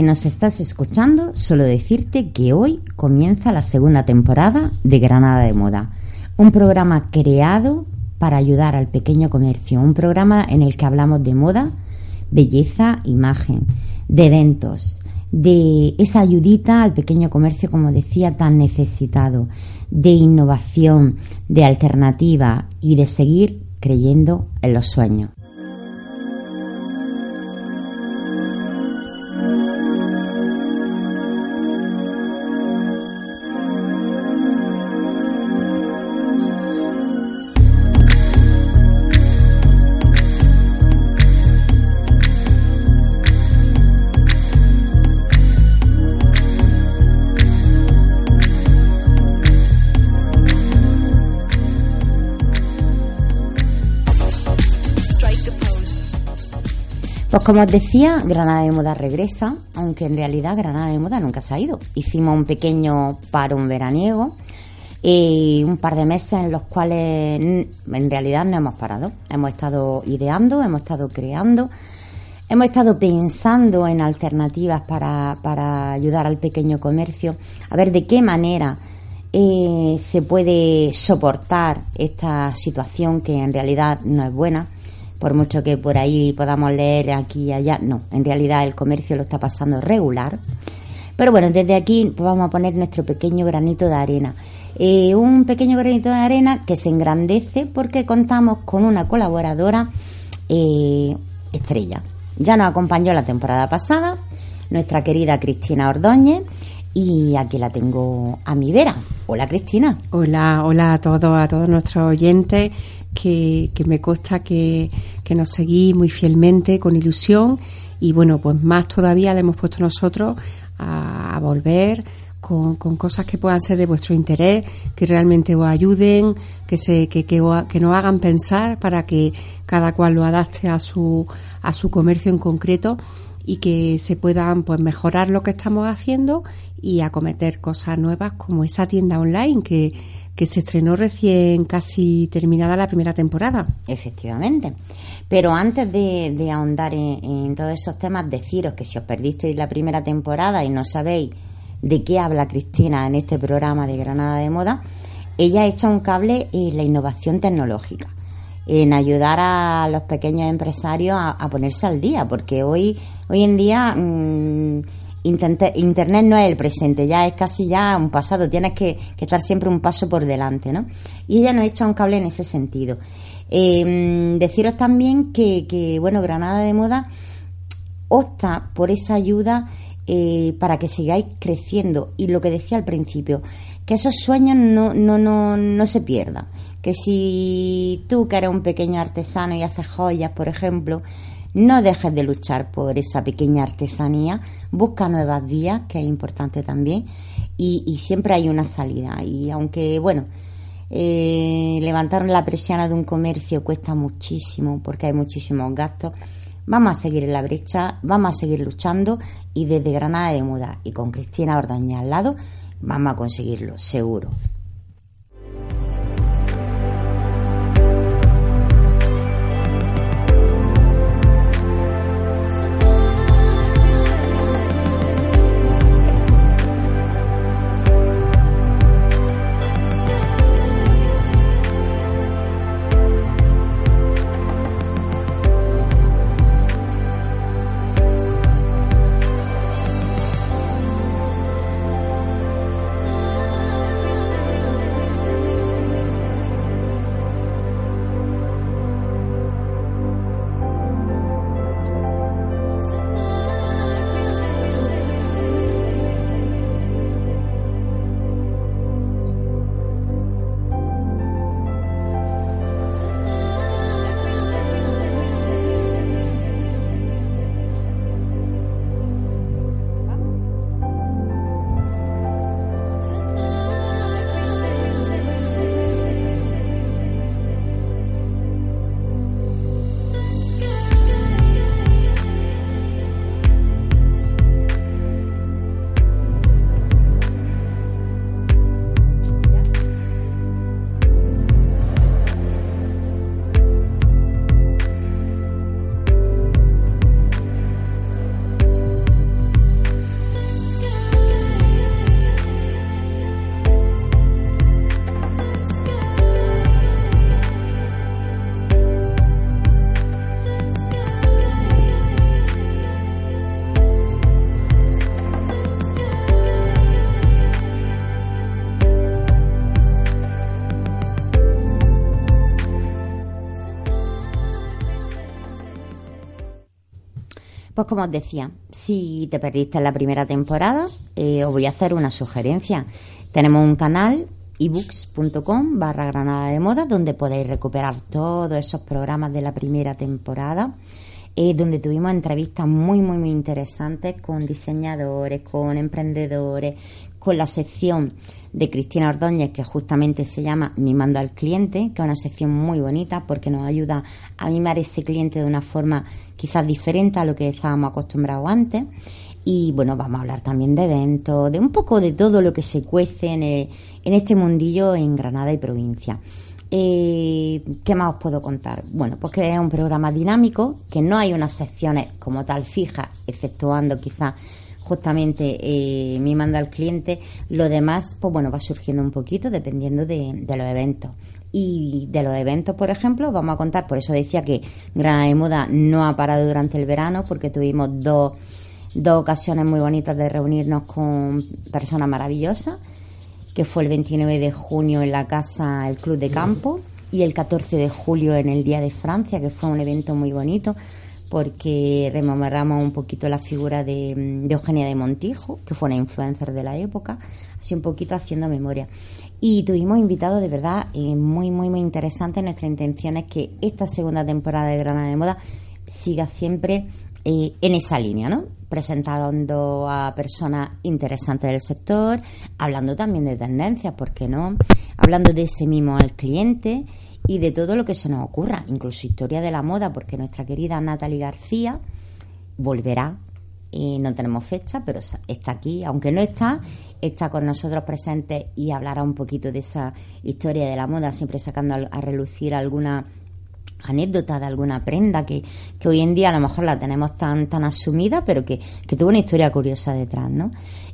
si nos estás escuchando, solo decirte que hoy comienza la segunda temporada de Granada de Moda, un programa creado para ayudar al pequeño comercio, un programa en el que hablamos de moda, belleza, imagen, de eventos, de esa ayudita al pequeño comercio, como decía, tan necesitado, de innovación, de alternativa y de seguir creyendo en los sueños. Pues como os decía, Granada de Moda regresa, aunque en realidad Granada de Moda nunca se ha ido. Hicimos un pequeño un veraniego y un par de meses en los cuales en realidad no hemos parado. Hemos estado ideando, hemos estado creando, hemos estado pensando en alternativas para, para ayudar al pequeño comercio, a ver de qué manera eh, se puede soportar esta situación que en realidad no es buena por mucho que por ahí podamos leer aquí y allá, no, en realidad el comercio lo está pasando regular. Pero bueno, desde aquí pues vamos a poner nuestro pequeño granito de arena. Eh, un pequeño granito de arena que se engrandece porque contamos con una colaboradora eh, estrella. Ya nos acompañó la temporada pasada, nuestra querida Cristina Ordóñez, y aquí la tengo a mi vera. Hola Cristina. Hola, hola a todos, a todos nuestros oyentes que, me consta que, nos seguís muy fielmente, con ilusión, y bueno, pues más todavía le hemos puesto nosotros a, volver con, cosas que puedan ser de vuestro interés, que realmente os ayuden, que, se, que, que, que nos hagan pensar para que cada cual lo adapte a su, a su comercio en concreto y que se puedan pues mejorar lo que estamos haciendo y acometer cosas nuevas como esa tienda online que que se estrenó recién casi terminada la primera temporada. Efectivamente. Pero antes de, ahondar en, todos esos temas, deciros que si os perdisteis la primera temporada y no sabéis de qué habla Cristina en este programa de Granada de Moda, ella echa un cable en la innovación tecnológica en ayudar a los pequeños empresarios a, ponerse al día, porque hoy, hoy en día mm, Internet no es el presente, ya es casi ya un pasado, tienes que, estar siempre un paso por delante, ¿no? Y ella nos echa un cable en ese sentido. Em, deciros también que, bueno, Granada de Moda opta por esa ayuda eh, para que sigáis creciendo. Y lo que decía al principio, que esos sueños no, no, no, no se pierdan. Que si tú, que eres un pequeño artesano y haces joyas, por ejemplo, no dejes de luchar por esa pequeña artesanía, busca nuevas vías, que es importante también, y, siempre hay una salida. Y aunque, bueno, eh, levantar la presión de un comercio cuesta muchísimo porque hay muchísimos gastos, vamos a seguir en la brecha, vamos a seguir luchando y desde Granada de Muda y con Cristina Ordaña al lado, vamos a conseguirlo, seguro. Como os decía, si te perdiste la primera temporada, eh, os voy a hacer una sugerencia. Tenemos un canal ebooks.com barra Granada de Moda donde podéis recuperar todos esos programas de la primera temporada. Eh, donde tuvimos entrevistas muy, muy, muy interesantes con diseñadores, con emprendedores, con la sección de Cristina Ordóñez, que justamente se llama Mimando al Cliente, que es una sección muy bonita porque nos ayuda a mimar ese cliente de una forma quizás diferente a lo que estábamos acostumbrados antes. Y bueno, vamos a hablar también de eventos, de un poco de todo lo que se cuece en, en este mundillo en Granada y provincia. Eh, ¿Qué más os puedo contar? Bueno, pues que es un programa dinámico, que no hay unas secciones como tal fijas, exceptuando quizás justamente eh, mi manda al cliente. Lo demás, pues bueno, va surgiendo un poquito dependiendo de, de, los eventos. Y de los eventos, por ejemplo, vamos a contar, por eso decía que Granada de Moda no ha parado durante el verano, porque tuvimos dos dos ocasiones muy bonitas de reunirnos con personas maravillosas, que fue el 29 de junio en la casa El Club de Campo y el 14 de julio en el Día de Francia, que fue un evento muy bonito porque rememoramos un poquito la figura de, Eugenia de Montijo, que fue una influencer de la época, así un poquito haciendo memoria. Y tuvimos invitados de verdad eh, muy, muy, muy interesantes. Nuestra intención es que esta segunda temporada de Granada de Moda siga siempre eh, en esa línea, ¿no? Presentando a personas interesantes del sector, hablando también de tendencias, ¿por qué no? Hablando de ese mismo al cliente y de todo lo que se nos ocurra, incluso historia de la moda, porque nuestra querida Natalie García volverá, no tenemos fecha, pero está aquí, aunque no está, está con nosotros presente y hablará un poquito de esa historia de la moda, siempre sacando a relucir alguna anécdota de alguna prenda que, que, hoy en día a lo mejor la tenemos tan, tan asumida, pero que, que tuvo una historia curiosa detrás, ¿no?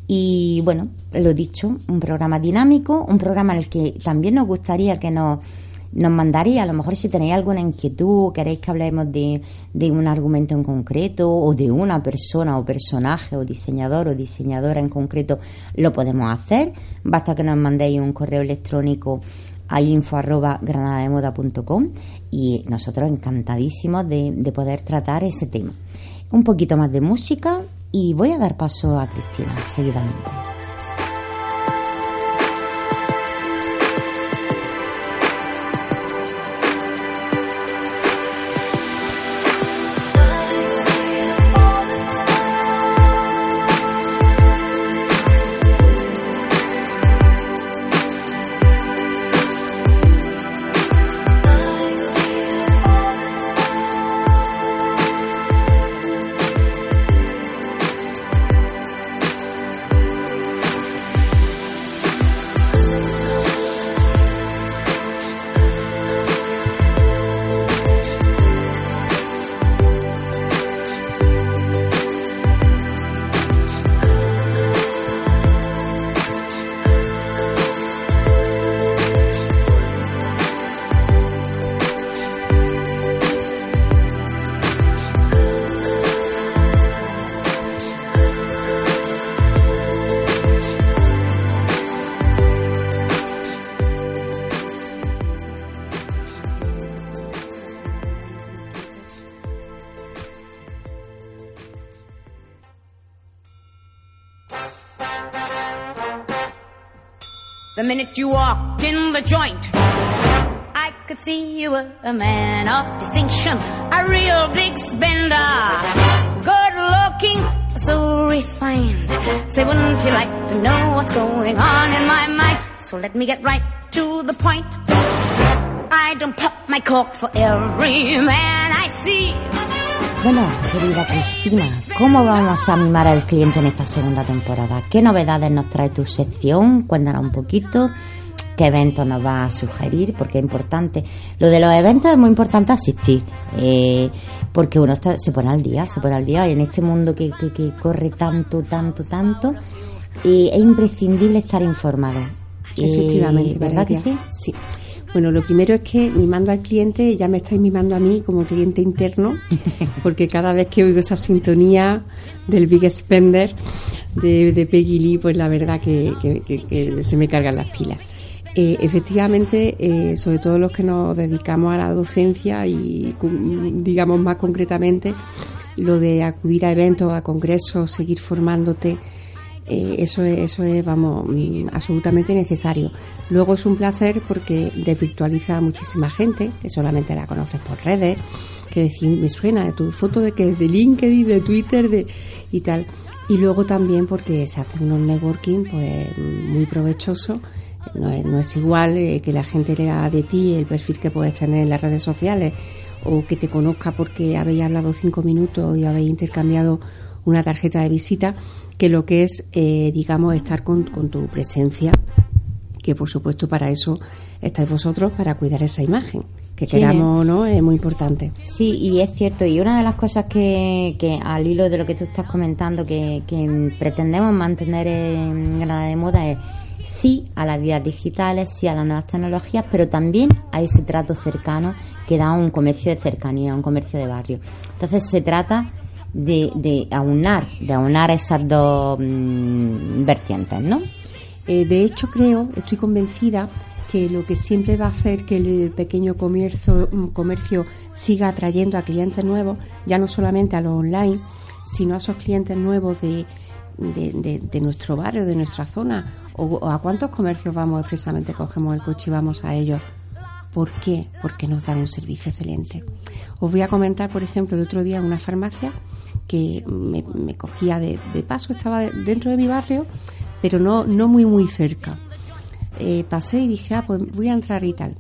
Y bueno, lo dicho, un programa dinámico, un programa en el que también nos gustaría que nos, nos mandaría, a lo mejor si tenéis alguna inquietud, queréis que hablemos de, de un argumento en concreto o de una persona o personaje o diseñador o diseñadora en concreto, lo podemos hacer. Basta que nos mandéis un correo electrónico a info arroba granadademoda.com y nosotros encantadísimos de, de poder tratar ese tema. Un poquito más de música y voy a dar paso a Cristina seguidamente. So let me get right to the point. I don't pop my cork for every man I see. Bueno, querida Cristina, ¿cómo vamos a mimar al cliente en esta segunda temporada? ¿Qué novedades nos trae tu sección? Cuéntanos un poquito. ¿Qué eventos nos va a sugerir? Porque es importante. Lo de los eventos es muy importante asistir. Eh, porque uno se pone al día, se pone al día. Y en este mundo que, que, corre tanto, tanto, tanto, eh, es imprescindible estar informado. Efectivamente, eh, ¿verdad que sí? Sí. Bueno, lo primero es que mimando al cliente, ya me estáis mimando a mí como cliente interno, porque cada vez que oigo esa sintonía del Big Spender de, Peggy Lee, pues la verdad que, se me cargan las pilas. Eh, efectivamente, eh, sobre todo los que nos dedicamos a la docencia y digamos más concretamente lo de acudir a eventos, a congresos, seguir formándote, eh, eso, es, eso es, vamos, mm, absolutamente necesario. Luego es un placer porque desvirtualiza a muchísima gente que solamente la conoces por redes, que decir, me suena de tu foto de que de LinkedIn, de Twitter, de y tal. Y luego también porque se hace unos networking pues muy provechoso. No es, no es igual eh, que la gente lea de ti el perfil que puedes tener en las redes sociales o que te conozca porque habéis hablado cinco minutos y habéis intercambiado una tarjeta de visita que lo que es, eh, digamos, estar con, tu presencia, que por supuesto para eso estáis vosotros, para cuidar esa imagen, que queramos o no, es muy importante. Sí, y es cierto, y una de las cosas que, que al hilo de lo que tú estás comentando, que, que pretendemos mantener en Granada de Moda es sí a las vías digitales, sí a las nuevas tecnologías, pero también a ese trato cercano que da un comercio de cercanía, un comercio de barrio. Entonces se trata de, de aunar, de aunar esas dos mm, vertientes, ¿no? Eh, de hecho, creo, estoy convencida que lo que siempre va a hacer que el pequeño comercio, mm, comercio siga atrayendo a clientes nuevos, ya no solamente a los online, sino a esos clientes nuevos de, de, nuestro barrio, de nuestra zona, o, a cuántos comercios vamos expresamente, cogemos el coche y vamos a ellos. ¿Por qué? Porque nos dan un servicio excelente. Os voy a comentar, por ejemplo, el otro día una farmacia que me, cogía de, paso, estaba dentro de mi barrio, pero no, no muy, muy cerca. Eh, pasé y dije, ah, pues voy a entrar y tal.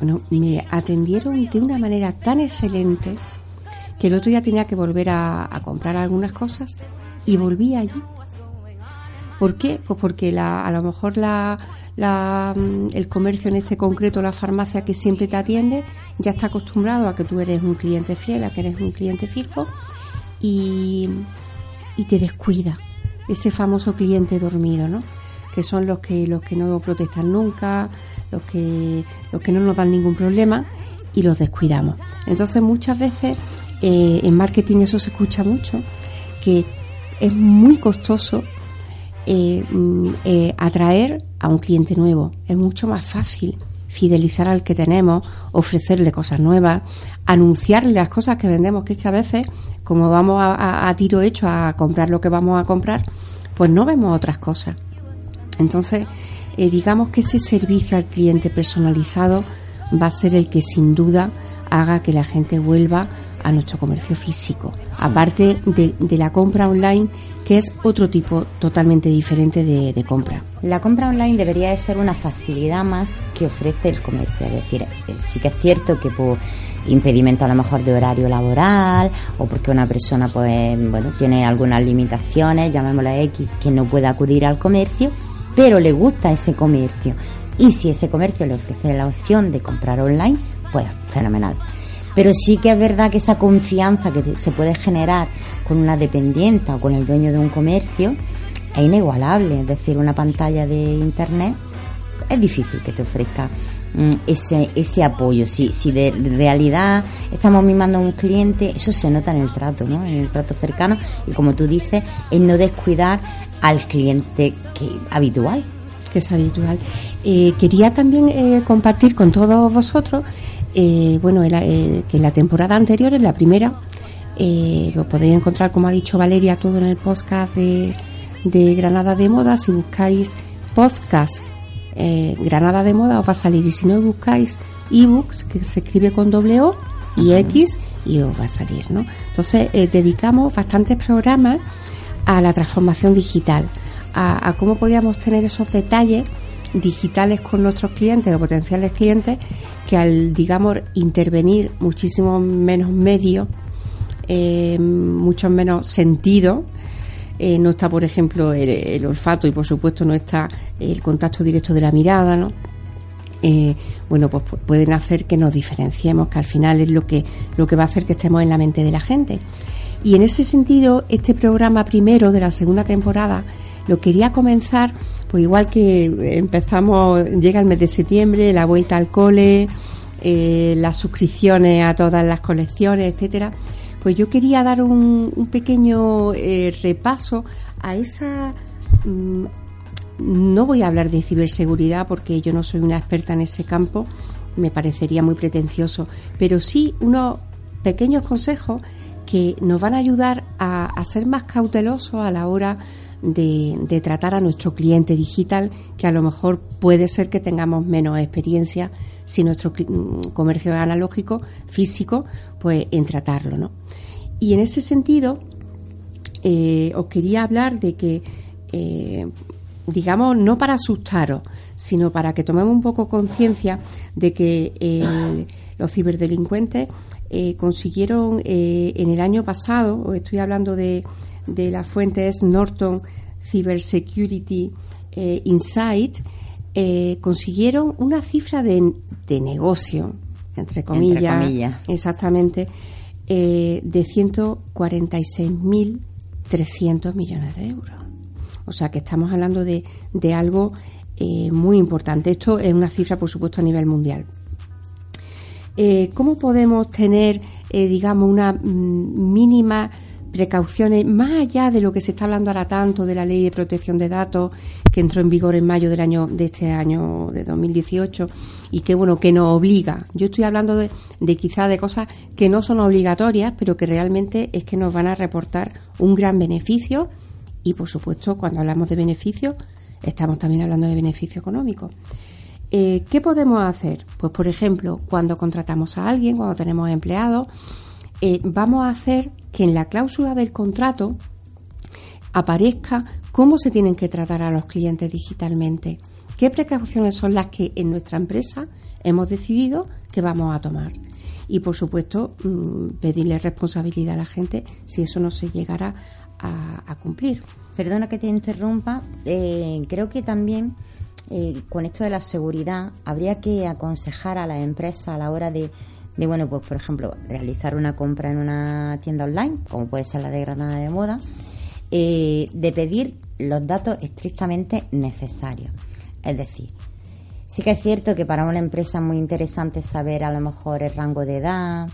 Bueno, me atendieron de una manera tan excelente que el otro día tenía que volver a, comprar algunas cosas y volví allí. ¿Por qué? Pues porque la, a lo mejor la, mm, el comercio en este concreto, la farmacia que siempre te atiende, ya está acostumbrado a que tú eres un cliente fiel, a que eres un cliente fijo y, te descuida. Ese famoso cliente dormido, ¿no? Que son los que, los que no protestan nunca, los que, los que no nos dan ningún problema y los descuidamos. Entonces muchas veces eh, en marketing eso se escucha mucho, que es muy costoso eh, mm, eh, atraer a un cliente nuevo. Es mucho más fácil fidelizar al que tenemos, ofrecerle cosas nuevas, anunciarle las cosas que vendemos, que es que a veces como vamos a, tiro hecho a comprar lo que vamos a comprar, pues no vemos otras cosas. Entonces, eh, digamos que ese servicio al cliente personalizado va a ser el que sin duda haga que la gente vuelva a nuestro comercio físico, aparte de, la compra online, que es otro tipo totalmente diferente de, de, compra. La compra online debería de ser una facilidad más que ofrece el comercio, es decir, eh, sí que es cierto que por impedimento a lo mejor de horario laboral o porque una persona pues bueno tiene algunas limitaciones, llamémosla X, que no puede acudir al comercio, pero le gusta ese comercio. Y si ese comercio le ofrece la opción de comprar online, pues fenomenal. Pero sí que es verdad que esa confianza que se puede generar con una dependiente o con el dueño de un comercio es inigualable. Es decir, una pantalla de internet es difícil que te ofrezca Mm, ese, ese apoyo. Si, si de realidad estamos mimando a un cliente, eso se nota en el trato, ¿no? En el trato cercano y como tú dices, en no descuidar al cliente que habitual. Que es habitual. Eh, quería también eh, compartir con todos vosotros, eh, bueno, que en la temporada anterior, en la primera, lo podéis encontrar, como ha dicho Valeria, todo en el podcast de, de Granada de Moda. Si buscáis podcast eh, Granada de Moda os va a salir. Y si no buscáis ebooks, que se escribe con doble O y X, y os va a salir, ¿no? Entonces, eh, dedicamos bastantes programas a la transformación digital, a, cómo podíamos tener esos detalles digitales con nuestros clientes o potenciales clientes que al, digamos, intervenir muchísimo menos medios, eh, mucho menos sentido, eh, no está, por ejemplo, el, olfato y, por supuesto, no está el contacto directo de la mirada, ¿no? Eh, bueno, pues pueden hacer que nos diferenciemos, que al final es lo que, lo que va a hacer que estemos en la mente de la gente. Y en ese sentido, este programa primero de la segunda temporada lo quería comenzar, pues igual que empezamos, llega el mes de septiembre, la vuelta al cole, eh, las suscripciones a todas las colecciones, etcétera pues yo quería dar un, pequeño eh, repaso a esa... Mm, no voy a hablar de ciberseguridad porque yo no soy una experta en ese campo, me parecería muy pretencioso, pero sí unos pequeños consejos que nos van a ayudar a, ser más cautelosos a la hora de, tratar a nuestro cliente digital, que a lo mejor puede ser que tengamos menos experiencia si nuestro mm, comercio es analógico, físico, pues en tratarlo, ¿no? Y en ese sentido, eh, os quería hablar de que, eh, digamos, no para asustaros, sino para que tomemos un poco conciencia de que eh, los ciberdelincuentes consiguieron en el año pasado, estoy hablando de, de las fuentes Norton Cybersecurity Insight, consiguieron una cifra de, de negocio, entre comillas, entre comillas. exactamente, eh, de 146.300 millones de euros. O sea que estamos hablando de, de algo eh, muy importante. Esto es una cifra, por supuesto, a nivel mundial. Eh, ¿Cómo podemos tener, eh, digamos, una mm, mínima precauciones, más allá de lo que se está hablando ahora tanto de la ley de protección de datos que entró en vigor en mayo del año de este año de 2018 y que bueno que nos obliga. Yo estoy hablando de, de quizá de cosas que no son obligatorias, pero que realmente es que nos van a reportar un gran beneficio y por supuesto cuando hablamos de beneficio estamos también hablando de beneficio económico. Eh, ¿Qué podemos hacer? Pues, por ejemplo, cuando contratamos a alguien, cuando tenemos empleados, eh, vamos a hacer que en la cláusula del contrato aparezca cómo se tienen que tratar a los clientes digitalmente, qué precauciones son las que en nuestra empresa hemos decidido que vamos a tomar. Y por supuesto, mm, pedirle responsabilidad a la gente si eso no se llegara a, cumplir. Perdona que te interrumpa, eh, creo que también eh, con esto de la seguridad habría que aconsejar a la empresa a la hora de de, bueno, pues por ejemplo, realizar una compra en una tienda online, como puede ser la de Granada de Moda, eh, de pedir los datos estrictamente necesarios. Es decir, sí que es cierto que para una empresa es muy interesante saber a lo mejor el rango de edad,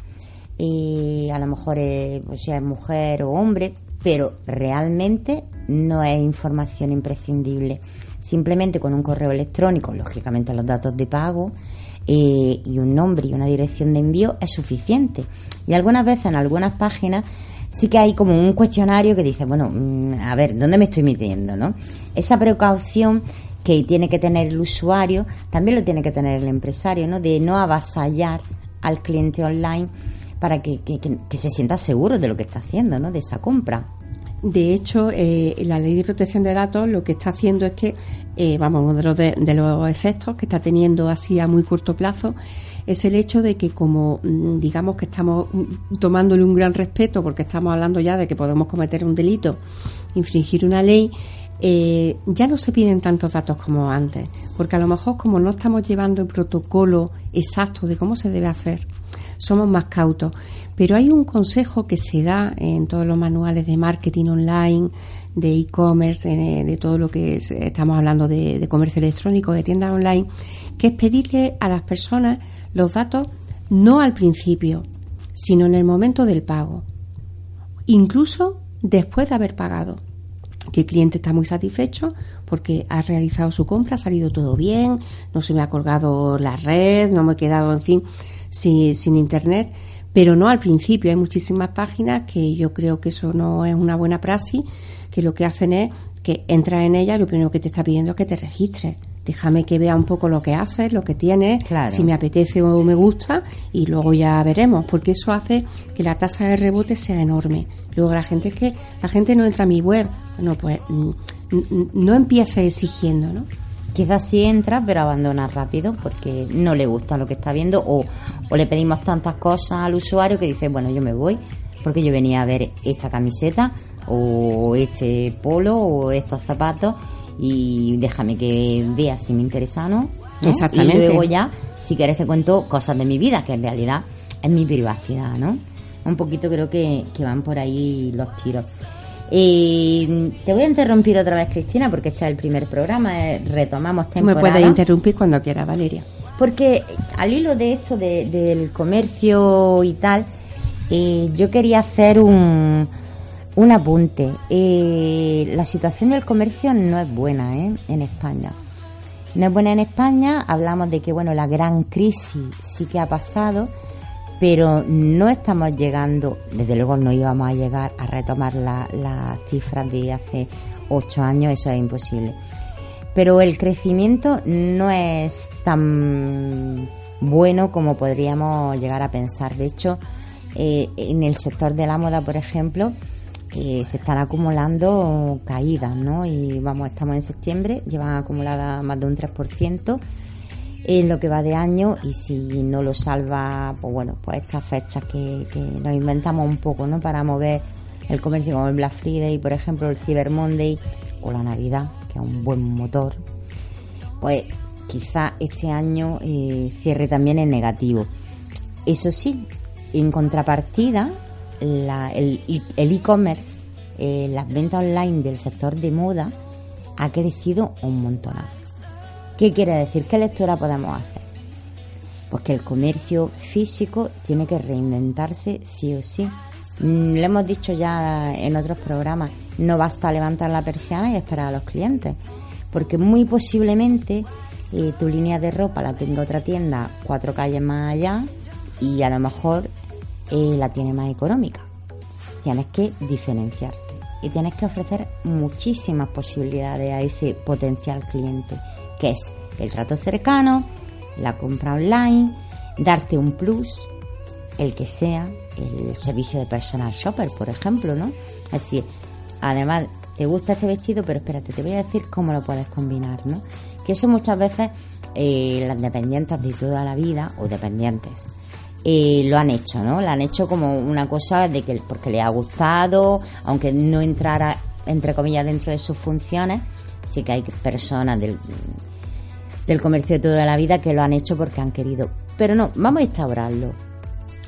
a lo mejor pues, si es mujer o hombre, pero realmente no es información imprescindible. Simplemente con un correo electrónico, lógicamente los datos de pago, eh, y un nombre y una dirección de envío es suficiente. Y algunas veces en algunas páginas sí que hay como un cuestionario que dice, bueno, mm, a ver, ¿dónde me estoy metiendo? ¿no? Esa precaución que tiene que tener el usuario también lo tiene que tener el empresario, ¿no? De no avasallar al cliente online para que, que se sienta seguro de lo que está haciendo, ¿no? De esa compra. De hecho, eh, la ley de protección de datos lo que está haciendo es que, eh, vamos, uno de los, de, los efectos que está teniendo así a muy corto plazo es el hecho de que como mm, digamos que estamos tomándole un gran respeto porque estamos hablando ya de que podemos cometer un delito, infringir una ley, eh, ya no se piden tantos datos como antes, porque a lo mejor como no estamos llevando el protocolo exacto de cómo se debe hacer, somos más cautos. Pero hay un consejo que se da en todos los manuales de marketing online, de e-commerce, de, todo lo que estamos hablando de, comercio electrónico, de tiendas online, que es pedirle a las personas los datos no al principio, sino en el momento del pago, incluso después de haber pagado. Que el cliente está muy satisfecho porque ha realizado su compra, ha salido todo bien, no se me ha colgado la red, no me he quedado, en fin, sin internet pero no al principio. Hay muchísimas páginas que yo creo que eso no es una buena praxis, que lo que hacen es que entras en ella y lo primero que te está pidiendo es que te registres. Déjame que vea un poco lo que haces, lo que tienes, si me apetece o me gusta y luego ya veremos, porque eso hace que la tasa de rebote sea enorme. Luego la gente es que la gente no entra a mi web, bueno, pues mm, no empiece exigiendo, ¿no? Quizás sí entra, pero abandona rápido porque no le gusta lo que está viendo o, le pedimos tantas cosas al usuario que dice, bueno, yo me voy porque yo venía a ver esta camiseta o este polo o estos zapatos y déjame que vea si me interesa o no. Exactamente. Y luego ya, si quieres te cuento cosas de mi vida, que en realidad es mi privacidad, ¿no? Un poquito creo que, que van por ahí los tiros. Y te voy a interrumpir otra vez, Cristina, porque este es el primer programa, eh, retomamos temporada. Me puedes interrumpir cuando quieras, Valeria. Porque al hilo de esto del comercio y tal, eh, yo quería hacer un, un apunte. Eh, la situación del comercio no es buena en España. No es buena en España, hablamos de que bueno la gran crisis sí que ha pasado, pero no estamos llegando, desde luego no íbamos a llegar a retomar las la cifras de hace ocho años, eso es imposible. Pero el crecimiento no es tan bueno como podríamos llegar a pensar. De hecho, eh, en el sector de la moda, por ejemplo, eh, se están acumulando caídas, ¿no? Y vamos, estamos en septiembre, llevan acumulada más de un 3% en lo que va de año y si no lo salva, pues bueno, pues estas fechas que, nos inventamos un poco, ¿no? Para mover el comercio como el Black Friday, por ejemplo, el Cyber Monday o la Navidad, que es un buen motor, pues quizá este año eh, cierre también en negativo. Eso sí, en contrapartida, el e-commerce, eh, las ventas online del sector de moda ha crecido un montonazo. ¿Qué quiere decir? ¿Qué lectura podemos hacer? Pues que el comercio físico tiene que reinventarse sí o sí. Mm, le hemos dicho ya en otros programas, no basta levantar la persiana y esperar a los clientes, porque muy posiblemente eh, tu línea de ropa la tenga otra tienda cuatro calles más allá y a lo mejor eh, la tiene más económica. Tienes que diferenciarte y tienes que ofrecer muchísimas posibilidades a ese potencial cliente que es el trato cercano, la compra online, darte un plus, el que sea, el servicio de personal shopper, por ejemplo, ¿no? Es decir, además, te gusta este vestido, pero espérate, te voy a decir cómo lo puedes combinar, ¿no? Que eso muchas veces eh, las dependientes de toda la vida, o dependientes, eh, lo han hecho, ¿no? Lo han hecho como una cosa de que porque le ha gustado, aunque no entrara, entre comillas, dentro de sus funciones, sí que hay personas del, del comercio de toda la vida que lo han hecho porque han querido. Pero no, vamos a instaurarlo.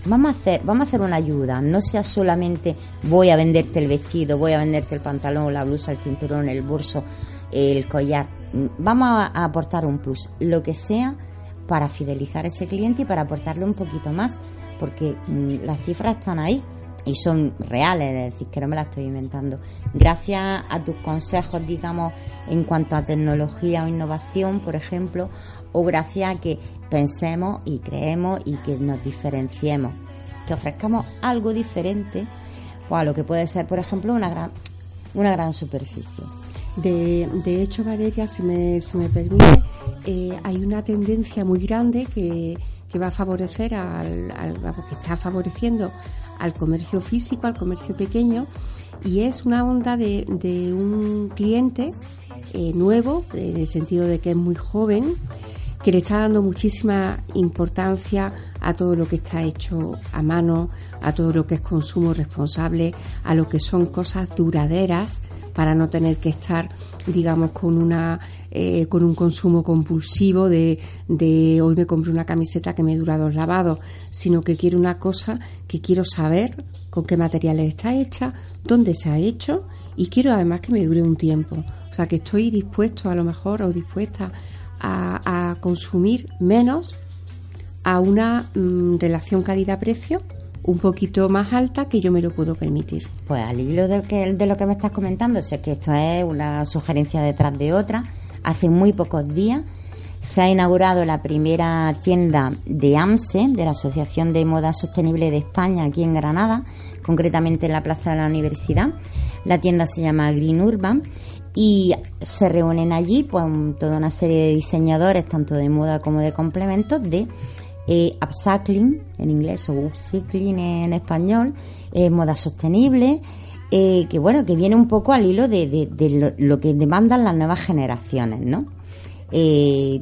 Vamos a hacer, vamos a hacer una ayuda, no sea solamente voy a venderte el vestido, voy a venderte el pantalón, la blusa, el cinturón, el bolso, el collar. Vamos a aportar un plus, lo que sea para fidelizar a ese cliente y para aportarle un poquito más, porque mm, las cifras están ahí y son reales, es decir, que no me las estoy inventando. Gracias a tus consejos, digamos, en cuanto a tecnología o innovación, por ejemplo, o gracias a que pensemos y creemos y que nos diferenciemos, que ofrezcamos algo diferente pues, a lo que puede ser, por ejemplo, una gran, una gran superficie. De, de hecho, Valeria, si me, si me permite, eh, hay una tendencia muy grande que, que va a favorecer al, que está favoreciendo al comercio físico, al comercio pequeño, y es una onda de, un cliente eh, nuevo, en el sentido de que es muy joven, que le está dando muchísima importancia a todo lo que está hecho a mano, a todo lo que es consumo responsable, a lo que son cosas duraderas para no tener que estar, digamos, con una eh, con un consumo compulsivo de, de hoy me compro una camiseta que me dura dos lavados, sino que quiero una cosa que quiero saber con qué materiales está hecha, dónde se ha hecho y quiero además que me dure un tiempo. O sea, que estoy dispuesto a lo mejor o dispuesta a, consumir menos a una mm, relación calidad-precio un poquito más alta que yo me lo puedo permitir. Pues al hilo de, que, de lo que me estás comentando, sé que esto es una sugerencia detrás de otra, hace muy pocos días se ha inaugurado la primera tienda de AMSE, de la Asociación de Moda Sostenible de España, aquí en Granada, concretamente en la Plaza de la Universidad. La tienda se llama Green Urban y se reúnen allí pues, toda una serie de diseñadores, tanto de moda como de complementos, de eh, upcycling en inglés o upcycling en español, eh, moda sostenible, eh, que bueno, que viene un poco al hilo de, lo, que demandan las nuevas generaciones, ¿no? Eh,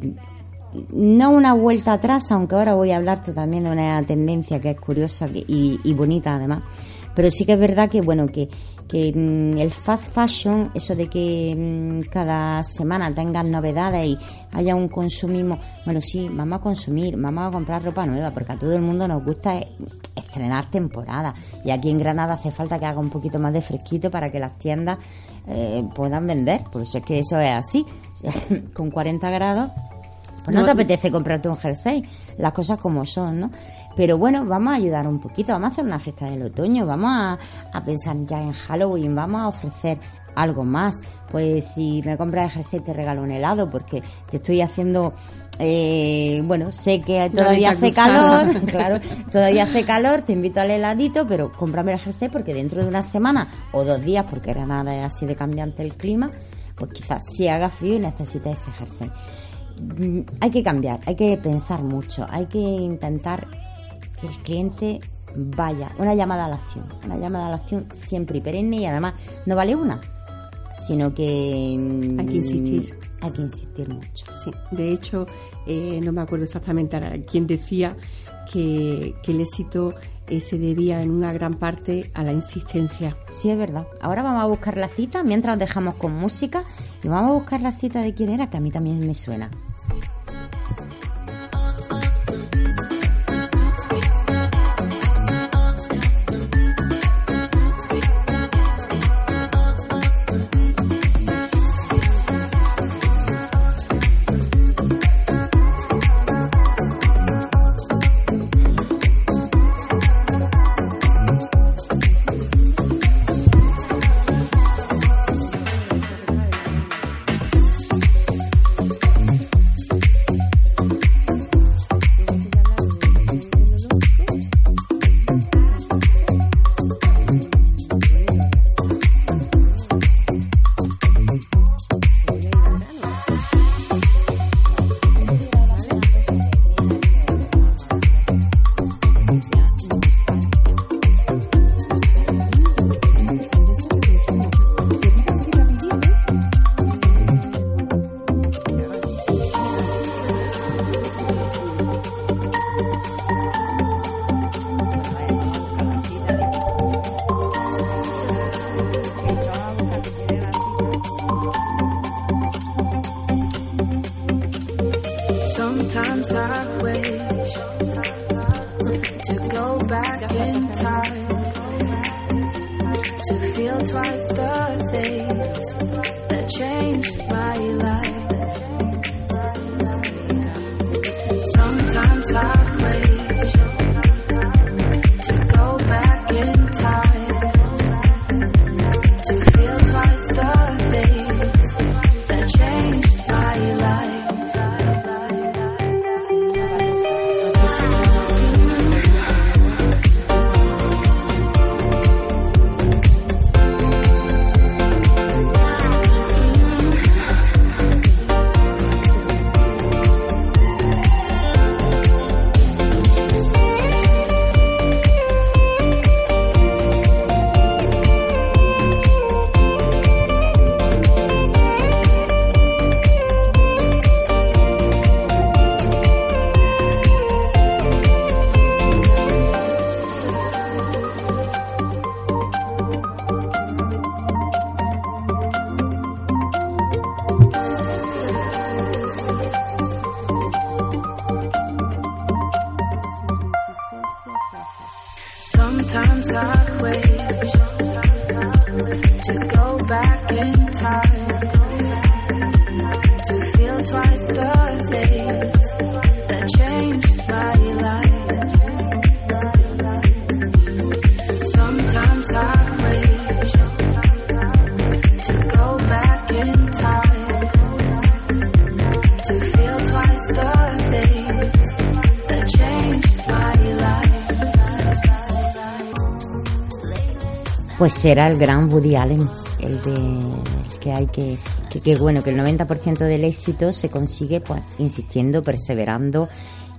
no una vuelta atrás, aunque ahora voy a hablarte también de una tendencia que es curiosa y, y bonita además, pero sí que es verdad que bueno que que mm, el fast fashion, eso de que mm, cada semana tengan novedades y haya un consumismo, bueno, sí, vamos a consumir, vamos a comprar ropa nueva, porque a todo el mundo nos gusta estrenar temporada. Y aquí en Granada hace falta que haga un poquito más de fresquito para que las tiendas eh, puedan vender, por eso es que eso es así, con 40 grados. Pues no, te apetece comprarte un jersey, las cosas como son, ¿no? Pero bueno, vamos a ayudar un poquito, vamos a hacer una fiesta del otoño, vamos a, pensar ya en Halloween, vamos a ofrecer algo más. Pues si me compras el jersey te regalo un helado porque te estoy haciendo eh, bueno, sé que todavía hace calor, claro, todavía hace calor, te invito al heladito, pero cómprame el jersey porque dentro de una semana o dos días, porque era nada así de cambiante el clima, pues quizás si haga frío y necesites ese jersey. Mm, hay que cambiar, hay que pensar mucho, hay que intentar que el cliente vaya, una llamada a la acción, una llamada a la acción siempre y perenne y además no vale una, sino que mm, hay que insistir. Hay que insistir mucho. Sí, de hecho, eh, no me acuerdo exactamente a quién decía que, que el éxito eh, se debía en una gran parte a la insistencia. Sí, es verdad. Ahora vamos a buscar la cita mientras dejamos con música y vamos a buscar la cita de quién era, que a mí también me suena. Pues será el gran Woody Allen, el de que hay que, que, bueno, que el 90% del éxito se consigue pues insistiendo, perseverando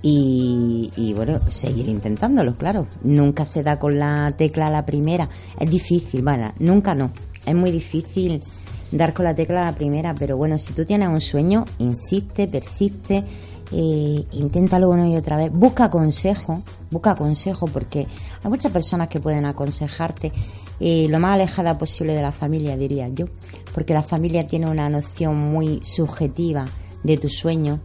y, y, bueno, seguir intentándolo, claro. Nunca se da con la tecla a la primera. Es difícil, bueno, nunca no. Es muy difícil dar con la tecla a la primera, pero bueno, si tú tienes un sueño, insiste, persiste eh, inténtalo una y otra vez, busca consejo, busca consejo porque hay muchas personas que pueden aconsejarte lo más alejada posible de la familia, diría yo, porque la familia tiene una noción muy subjetiva de tu sueño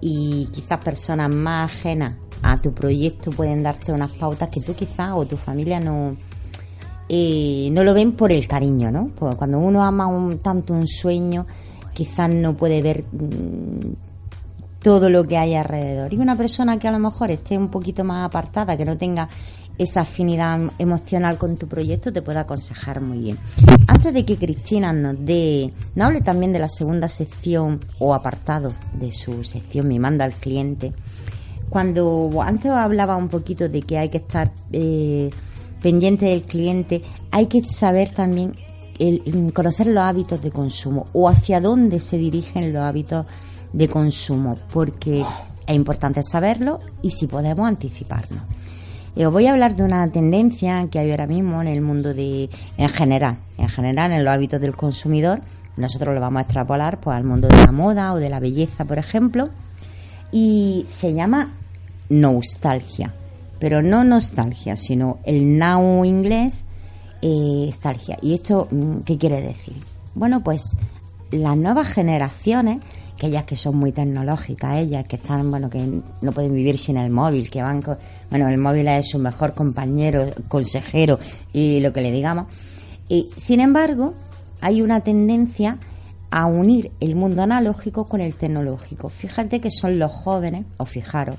y quizás personas más ajenas a tu proyecto pueden darte unas pautas que tú quizás o tu familia no, eh, no lo ven por el cariño, ¿no? Porque cuando uno ama tanto un sueño, quizás no puede ver mm, todo lo que hay alrededor. Y una persona que a lo mejor esté un poquito más apartada, que no tenga esa afinidad emocional con tu proyecto, te puede aconsejar muy bien. Antes de que Cristina nos dé, nos hable también de la segunda sección o apartado de su sección Mi manda al cliente, cuando antes hablaba un poquito de que hay que estar eh, pendiente del cliente, hay que saber también el, conocer los hábitos de consumo o hacia dónde se dirigen los hábitos de consumo, porque es importante saberlo y si podemos anticiparnos. Os voy a hablar de una tendencia que hay ahora mismo en el mundo de, en general, en general en los hábitos del consumidor. Nosotros lo vamos a extrapolar pues, al mundo de la moda o de la belleza, por ejemplo, y se llama nostalgia, pero no nostalgia, sino el now inglés eh, nostalgia. ¿Y esto mm, qué quiere decir? Bueno, pues las nuevas generaciones, aquellas que son muy tecnológicas, ellas que están, bueno, que no pueden vivir sin el móvil, que van, bueno, el móvil es su mejor compañero, consejero y lo que le digamos. Y, sin embargo, hay una tendencia a unir el mundo analógico con el tecnológico. Fíjate que son los jóvenes, o fijaros,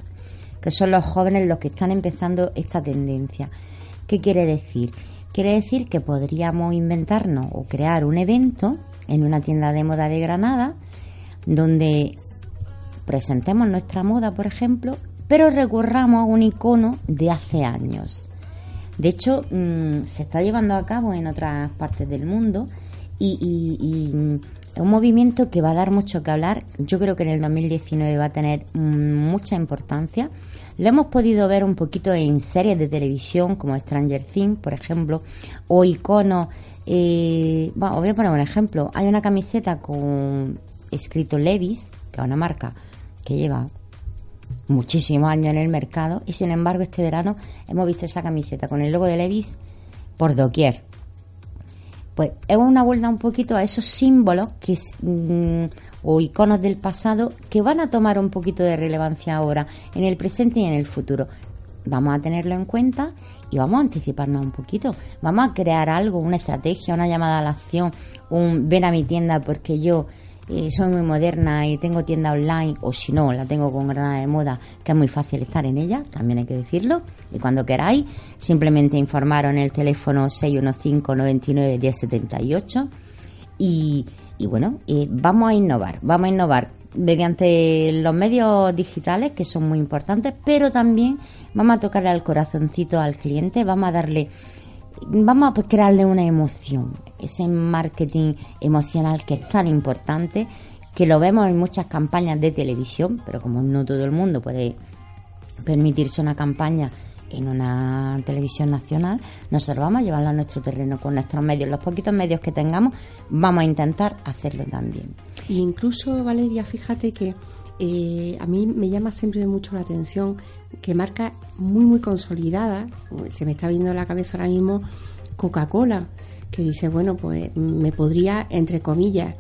que son los jóvenes los que están empezando esta tendencia. ¿Qué quiere decir? Quiere decir que podríamos inventarnos o crear un evento en una tienda de moda de Granada donde presentemos nuestra moda, por ejemplo, pero recurramos a un icono de hace años. De hecho, mm, se está llevando a cabo en otras partes del mundo y, mm, es un movimiento que va a dar mucho que hablar. Yo creo que en el 2019 va a tener mm, mucha importancia lo hemos podido ver un poquito en series de televisión como Stranger Things, por ejemplo, o iconos. Eh, voy a poner un ejemplo. Hay una camiseta con escrito Levis, que es una marca que lleva muchísimos años en el mercado, y sin embargo este verano hemos visto esa camiseta con el logo de Levis por doquier. Pues es una vuelta un poquito a esos símbolos que mm, o iconos del pasado que van a tomar un poquito de relevancia ahora, en el presente y en el futuro. Vamos a tenerlo en cuenta y vamos a anticiparnos un poquito. Vamos a crear algo, una estrategia, una llamada a la acción, un ven a mi tienda porque yo eh, soy muy moderna y tengo tienda online, o si no, la tengo con Granada de Moda, que es muy fácil estar en ella, también hay que decirlo. Y cuando queráis, simplemente informaros en el teléfono 615 99 1078 y y bueno, vamos a innovar, vamos a innovar mediante los medios digitales que son muy importantes, pero también vamos a tocarle al corazoncito al cliente, vamos a darle, vamos a crearle una emoción, ese marketing emocional que es tan importante, que lo vemos en muchas campañas de televisión, pero como no todo el mundo puede permitirse una campaña en una televisión nacional, nosotros vamos a llevarlo a nuestro terreno con nuestros medios, los poquitos medios que tengamos, vamos a intentar hacerlo también. Y incluso, Valeria, fíjate que eh, a mí me llama siempre mucho la atención que marca muy, muy consolidada, se me está viendo la cabeza ahora mismo Coca-Cola, que dice, bueno, pues me podría, entre comillas,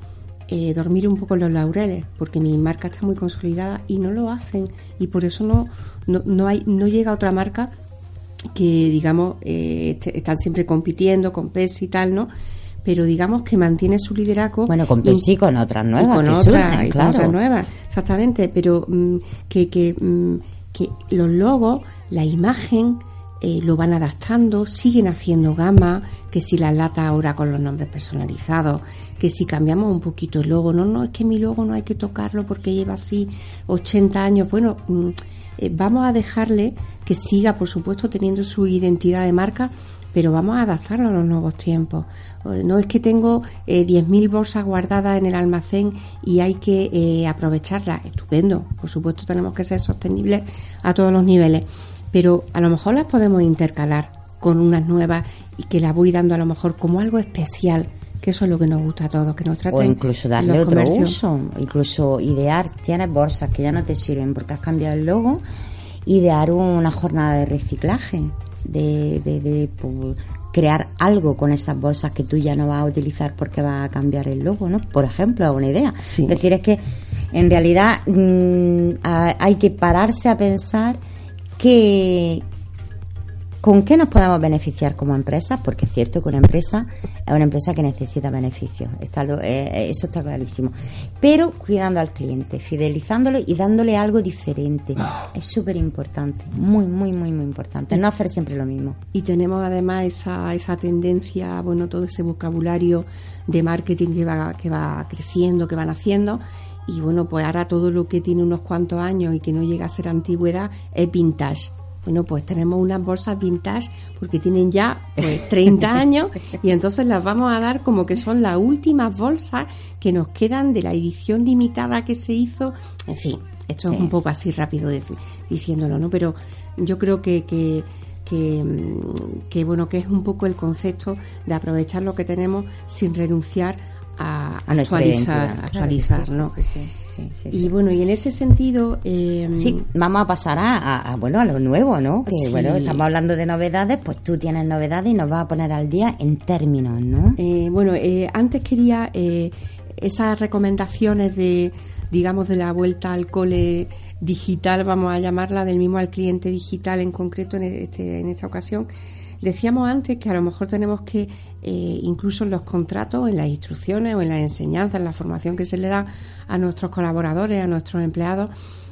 eh, dormir un poco los laureles, porque mi marca está muy consolidada y no lo hacen. Y por eso no, no, hay, no llega otra marca que, digamos, eh, están siempre compitiendo con Pepsi y tal, ¿no? Pero digamos que mantiene su liderazgo. Bueno, con Pepsi y con otras nuevas. con, otras, nuevas, exactamente. Pero mm, que, que, mm, que los logos, la imagen, eh, lo van adaptando, siguen haciendo gama, que si la lata ahora con los nombres personalizados, que si cambiamos un poquito el logo, no, no, es que mi logo no hay que tocarlo porque lleva así 80 años, bueno, mm, eh, vamos a dejarle que siga, por supuesto, teniendo su identidad de marca, pero vamos a adaptarlo a los nuevos tiempos. No es que tengo eh, 10.000 bolsas guardadas en el almacén y hay que eh, aprovecharlas. Estupendo. Por supuesto, tenemos que ser sostenibles a todos los niveles pero a lo mejor las podemos intercalar con unas nuevas y que las voy dando a lo mejor como algo especial, que eso es lo que nos gusta a todos, que nos traten. O incluso darle otro uso, incluso idear, tienes bolsas que ya no te sirven porque has cambiado el logo, idear una jornada de reciclaje, de, de, pues, crear algo con esas bolsas que tú ya no vas a utilizar porque va a cambiar el logo, ¿no? Por ejemplo, una idea. Es decir, es que en realidad mm, hay que pararse a pensar que, ¿Con qué nos podemos beneficiar como empresas? Porque es cierto que una empresa es una empresa que necesita beneficios, está eh, eh, eso está clarísimo. Pero cuidando al cliente, fidelizándolo y dándole algo diferente. Es súper importante, muy, muy, muy, muy importante. No hacer siempre lo mismo. Y tenemos además esa, esa tendencia, bueno, todo ese vocabulario de marketing que va, que va creciendo, que van haciendo. Y bueno, pues ahora todo lo que tiene unos cuantos años y que no llega a ser antigüedad es vintage bueno, pues tenemos unas bolsas vintage porque tienen ya pues, 30 años y entonces las vamos a dar como que son las últimas bolsas que nos quedan de la edición limitada que se hizo. En fin, esto es un poco así rápido diciéndolo, ¿no? Pero yo creo que, que que, bueno que es un poco el concepto de aprovechar lo que tenemos sin renunciar a, actualizar, actualizar, ¿no? y bueno, y en ese sentido... Eh, sí, vamos a pasar a, bueno, a lo nuevo, ¿no? Que bueno, estamos hablando de novedades, pues tú tienes novedades y nos vas a poner al día en términos, ¿no? Eh, bueno, eh, antes quería eh, esas recomendaciones de, digamos, de la vuelta al cole digital, vamos a llamarla, del mismo al cliente digital en concreto en, este, en esta ocasión Decíamos antes que a lo mejor tenemos que, eh, incluso en los contratos, en las instrucciones o en las enseñanzas, en la formación que se le da a nuestros colaboradores, a nuestros empleados,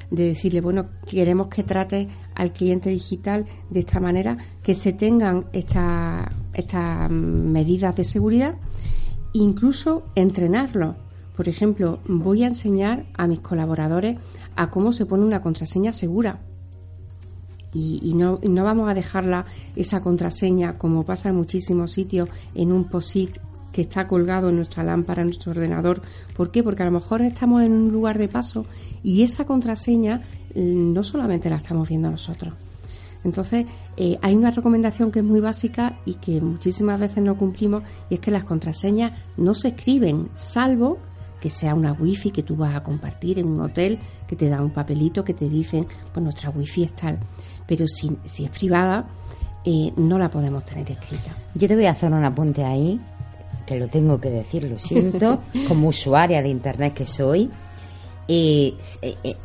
de decirle, bueno, queremos que trate al cliente digital de esta manera, que se tengan estas estas medidas de seguridad, incluso entrenarlo. Por ejemplo, voy a enseñar a mis colaboradores a cómo se pone una contraseña segura y, no, no, vamos a dejarla esa contraseña como pasa en muchísimos sitios en un POSIT que está colgado en nuestra lámpara, en nuestro ordenador. ¿Por qué? Porque a lo mejor estamos en un lugar de paso y esa contraseña mm, no solamente la estamos viendo nosotros. Entonces, eh, hay una recomendación que es muy básica y que muchísimas veces no cumplimos y es que las contraseñas no se escriben, salvo que sea una wifi que tú vas a compartir en un hotel, que te da un papelito que te dicen, pues nuestra wifi es tal. Pero si, si es privada, eh, no la podemos tener escrita. Yo te voy a hacer un apunte ahí, que lo tengo que decir, lo siento, como usuaria de Internet que soy. Eh,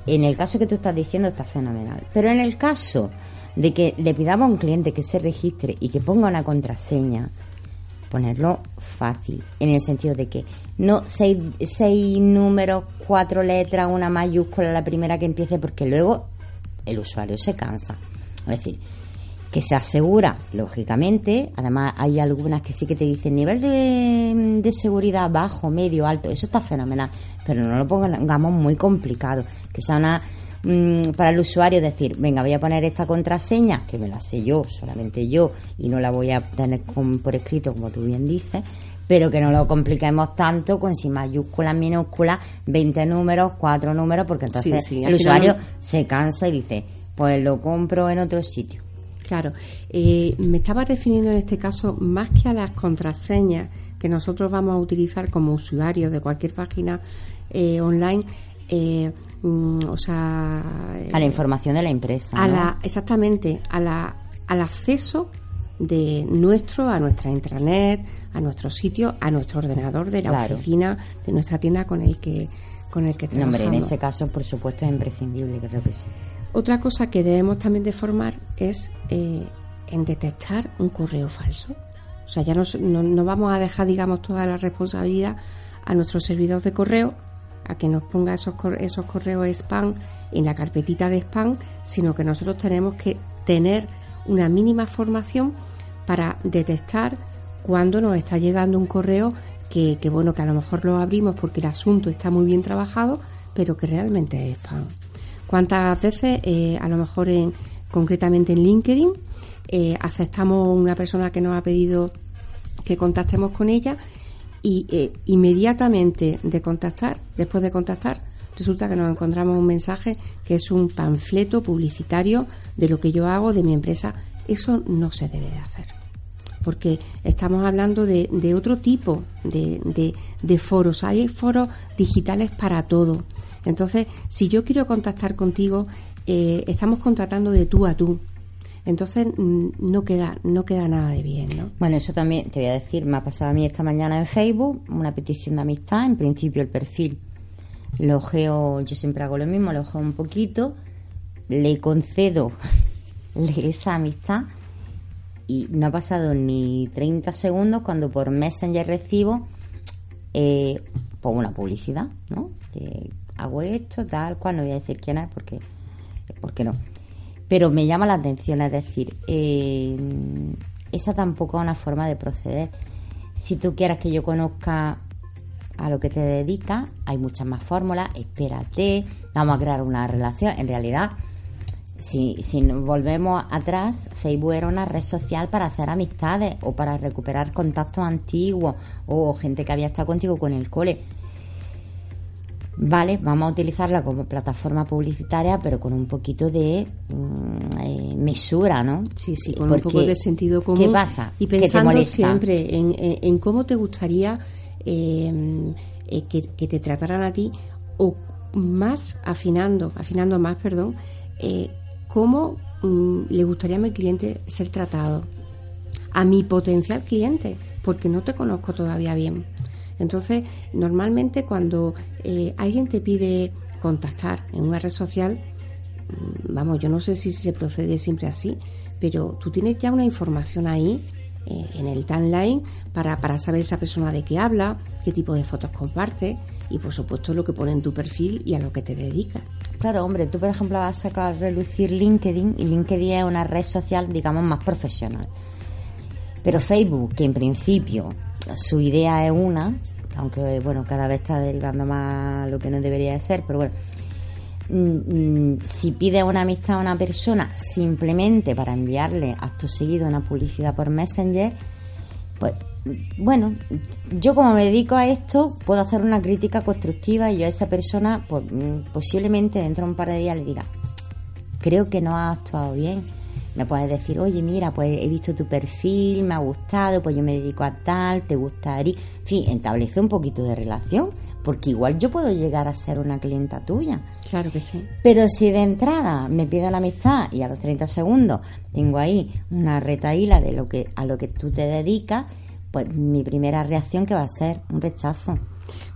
en el caso que tú estás diciendo está fenomenal. Pero en el caso de que le pidamos a un cliente que se registre y que ponga una contraseña, ponerlo fácil, en el sentido de que no seis, seis números, cuatro letras, una mayúscula la primera que empiece, porque luego el usuario se cansa. Es decir, que se asegura, lógicamente, además hay algunas que sí que te dicen nivel de, de, seguridad bajo, medio, alto, eso está fenomenal, pero no lo pongamos muy complicado, que sea una Mm, para el usuario decir, venga, voy a poner esta contraseña, que me la sé yo, solamente yo, y no la voy a tener por escrito, como tú bien dices, pero que no lo compliquemos tanto con sin mayúsculas, minúsculas, 20 números, 4 números, porque entonces el usuario se cansa y dice, pues lo compro en otro sitio. Claro, eh, me estaba refiriendo en este caso más que a las contraseñas que nosotros vamos a utilizar como usuarios de cualquier página eh, online, eh, Mm, o sea... A la información de la empresa. A la, exactamente, a la, al acceso de nuestro a nuestra intranet, a nuestro sitio, a nuestro ordenador de la oficina, de nuestra tienda con el que con el que trabajamos. hombre, en ese caso, por supuesto, es imprescindible, creo que sí. Otra cosa que debemos también de formar es eh, en detectar un correo falso. O sea, ya no, no, vamos a dejar, digamos, toda la responsabilidad a nuestros servidores de correo, a que nos ponga esos, esos correos spam en la carpetita de spam, sino que nosotros tenemos que tener una mínima formación para detectar cuando nos está llegando un correo que, bueno, que a lo mejor lo abrimos porque el asunto está muy bien trabajado, pero que realmente es spam. ¿Cuántas veces, eh, a lo mejor en, concretamente en LinkedIn, eh, aceptamos una persona que nos ha pedido que contactemos con ella y eh, inmediatamente de contactar, después de contactar, resulta que nos encontramos un mensaje que es un panfleto publicitario de lo que yo hago, de mi empresa. Eso no se debe de hacer. Porque estamos hablando de, otro tipo de, de, foros. Hay foros digitales para todo. Entonces, si yo quiero contactar contigo, eh, estamos contratando de tú a tú. Entonces mm, no queda, no queda nada de bien, ¿no? Bueno, eso también te voy a decir, me ha pasado a mí esta mañana en Facebook una petición de amistad, en principio el perfil lo geo, yo siempre hago lo mismo, lo geo un poquito, le concedo esa amistad y no ha pasado ni 30 segundos cuando por Messenger recibo eh, pues una publicidad, ¿no? Hago esto, tal cual, no voy a decir quién es porque, porque no. Pero me llama la atención, es decir, eh, esa tampoco es una forma de proceder. Si tú quieres que yo conozca a lo que te dedicas, hay muchas más fórmulas, espérate, vamos a crear una relación. En realidad, si, si volvemos atrás, Facebook era una red social para hacer amistades o para recuperar contactos antiguos o gente que había estado contigo con el cole. Vale, vamos a utilizarla como plataforma publicitaria, pero con un poquito de mm, eh, mesura, ¿no? Sí, sí, con un poco de sentido común. ¿Qué pasa? Y pensando siempre en, cómo te gustaría em, eh, que, te trataran a ti, o más afinando, afinando más, perdón, eh, cómo mm, le gustaría a mi cliente ser tratado, a mi potencial cliente, porque no te conozco todavía bien. Entonces, normalmente cuando eh, alguien te pide contactar en una red social, mm, vamos, yo no sé si se procede siempre así, pero tú tienes ya una información ahí eh, en el timeline para, para saber esa persona de qué habla, qué tipo de fotos comparte y por supuesto lo que pone en tu perfil y a lo que te dedicas. Claro, hombre, tú por ejemplo vas a sacar a relucir LinkedIn y LinkedIn es una red social, digamos, más profesional. Pero Facebook, que en principio su idea es una, aunque bueno, cada vez está derivando más lo que no debería de ser, pero bueno, mm, mm, si pide una amistad a una persona simplemente para enviarle acto seguido una publicidad por Messenger, pues bueno, yo como me dedico a esto, puedo hacer una crítica constructiva y yo a esa persona pues, mm, posiblemente dentro de un par de días le diga, creo que no ha actuado bien me puedes decir, oye, mira, pues he visto tu perfil, me ha gustado, pues yo me dedico a tal, te gustaría. En fin, establece un poquito de relación, porque igual yo puedo llegar a ser una clienta tuya. Claro que sí. Pero si de entrada me pide la amistad y a los 30 segundos tengo ahí una retaíla de lo que, a lo que tú te dedicas, pues mi primera reacción que va a ser un rechazo.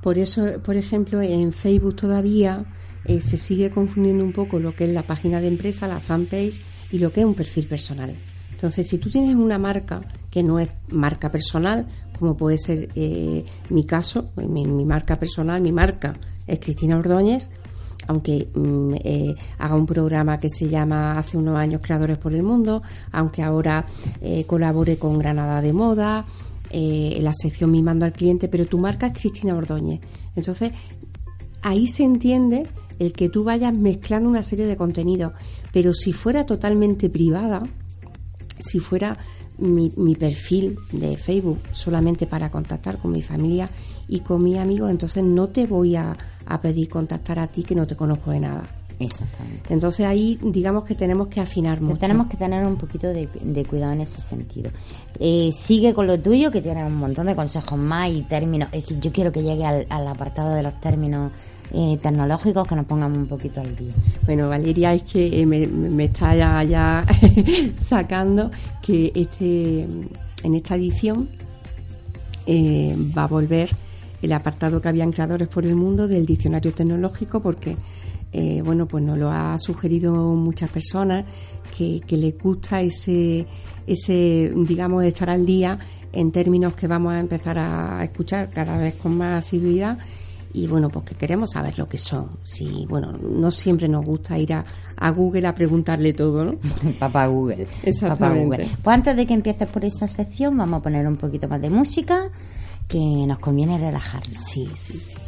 Por eso, por ejemplo, en Facebook todavía eh, se sigue confundiendo un poco lo que es la página de empresa, la fanpage y lo que es un perfil personal. Entonces, si tú tienes una marca que no es marca personal, como puede ser eh, mi caso, mi, marca personal, mi marca es Cristina Ordóñez, aunque mm, eh, haga un programa que se llama hace unos años Creadores por el Mundo, aunque ahora eh, colabore con Granada de Moda, en la sección Mimando al Cliente, pero tu marca es Cristina Ordóñez. Entonces, ahí se entiende el que tú vayas mezclando una serie de contenidos. Pero si fuera totalmente privada, si fuera mi, perfil de Facebook solamente para contactar con mi familia y con mis amigos, entonces no te voy a, pedir contactar a ti que no te conozco de nada. Exactamente. Entonces ahí digamos que tenemos que afinar mucho. Tenemos que tener un poquito de, cuidado en ese sentido. Eh, sigue con lo tuyo, que tienes un montón de consejos más y términos. Es que yo quiero que llegue al apartado de los términos eh, tecnológicos que nos pongamos un poquito al día. Bueno, Valeria, es que eh, me, está ya, sacando que este en esta edición eh, va a volver el apartado que habían creadores por el mundo del diccionario tecnológico porque bueno pues nos lo ha sugerido muchas personas que, que les gusta ese ese digamos estar al día en términos que vamos a empezar a escuchar cada vez con más asiduidad y bueno, pues que queremos saber lo que son. Si, bueno, no siempre nos gusta ir a, Google a preguntarle todo, ¿no? Papá Google. Exactamente. Pues antes de que empieces por esa sección, vamos a poner un poquito más de música que nos conviene relajar. Sí, sí, sí.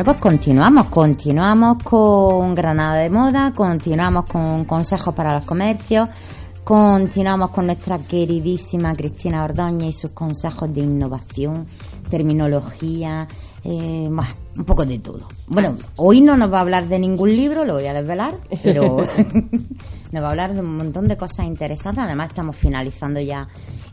Bueno, pues continuamos, continuamos con Granada de Moda, continuamos con consejos para los comercios, continuamos con nuestra queridísima Cristina Ordóñez y sus consejos de innovación, terminología, eh, más, un poco de todo. Bueno, hoy no nos va a hablar de ningún libro, lo voy a desvelar, pero nos va a hablar de un montón de cosas interesantes. Además, estamos finalizando ya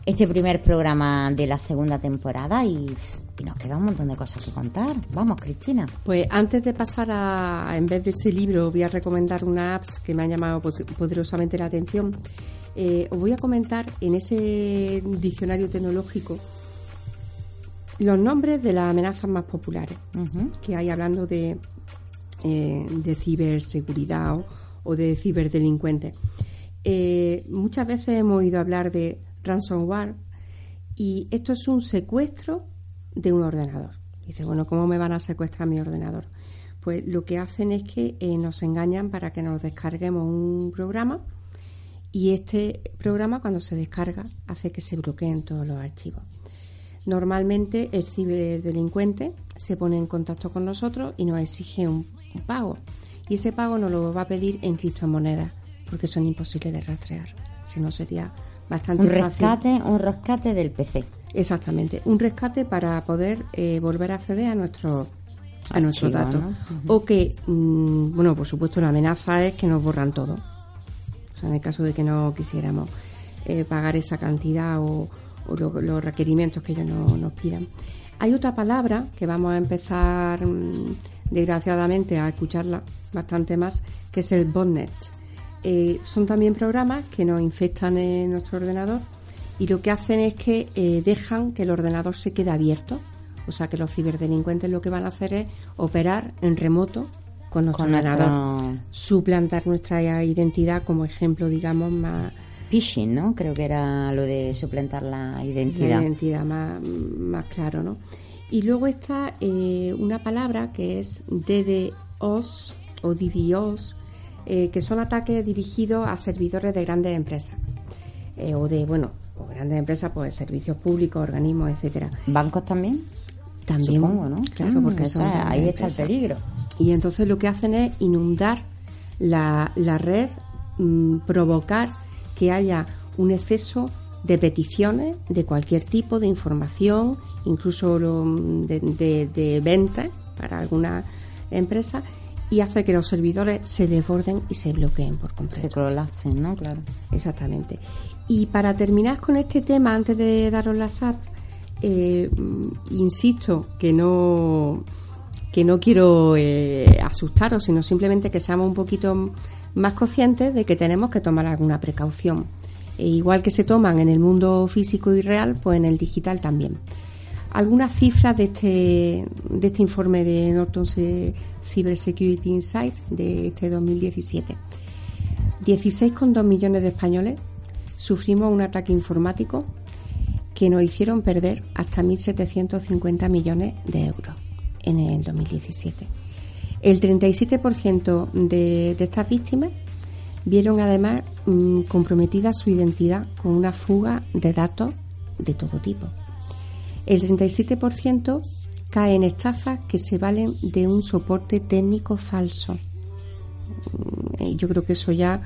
este primer programa de la segunda temporada y, y nos queda un montón de cosas que contar. Vamos, Cristina. Pues antes de pasar a, en vez de ese libro, voy a recomendar una apps que me han llamado poderosamente la atención. Eh, os voy a comentar en ese diccionario tecnológico los nombres de las amenazas más populares que hay hablando de, eh, de ciberseguridad o, o de ciberdelincuentes. Eh, muchas veces hemos oído hablar de ransomware y esto es un secuestro de un ordenador. Dice, bueno, ¿cómo me van a secuestrar mi ordenador? Pues lo que hacen es que eh, nos engañan para que nos descarguemos un programa y este programa cuando se descarga hace que se bloqueen todos los archivos. Normalmente el ciberdelincuente se pone en contacto con nosotros y nos exige un, un pago. Y ese pago nos lo va a pedir en criptomonedas, porque son imposibles de rastrear. Si no sería bastante Un fácil. rescate, un rescate del PC. Exactamente, un rescate para poder eh, volver a acceder a nuestro a nuestros datos. ¿no? O que, mm, bueno, por supuesto, la amenaza es que nos borran todo. O sea, en el caso de que no quisiéramos eh, pagar esa cantidad o, o lo- los requerimientos que ellos no- nos pidan. Hay otra palabra que vamos a empezar, mm, desgraciadamente, a escucharla bastante más, que es el botnet. Eh, son también programas que nos infectan en nuestro ordenador y lo que hacen es que eh, dejan que el ordenador se quede abierto. O sea que los ciberdelincuentes lo que van a hacer es operar en remoto con nuestro Con ordenador. nuestro Suplantar nuestra identidad como ejemplo, digamos, más, phishing, ¿no? Creo que era lo de suplantar la identidad. la identidad más, más claro, ¿no? Y luego está eh, una palabra que es DDoS o DDoS, eh, que son ataques dirigidos a servidores de grandes empresas. Eh, o de, bueno, o grandes empresas, pues servicios públicos, organismos, etcétera. ¿Bancos también? También, Supongo, ¿no? Claro, porque eso ahí está el peligro. Y entonces lo que hacen es inundar la, la red, mm, provocar que haya un exceso de peticiones de cualquier tipo de información, incluso lo, mm, de, de, de ventas para algunas empresas, y hace que los servidores se desborden y se bloqueen por Se completo. colapsen, ¿no? Claro. Exactamente. Y para terminar con este tema, antes de daros las apps, eh, mm, insisto que no que no quiero eh, asustaros, sino simplemente que seamos un poquito más conscientes de que tenemos que tomar alguna precaución. E igual que se toman en el mundo físico y real, pues en el digital también. Algunas cifras de este, de este informe de Norton Cyber Security Insight de este 2017. 16,2 millones de españoles sufrimos un ataque informático que nos hicieron perder hasta 1.750 millones de euros en el 2017. El 37% de, de estas víctimas vieron además mm, comprometida su identidad con una fuga de datos de todo tipo. El 37% cae en estafas que se valen de un soporte técnico falso. Mm, Yo creo que eso ya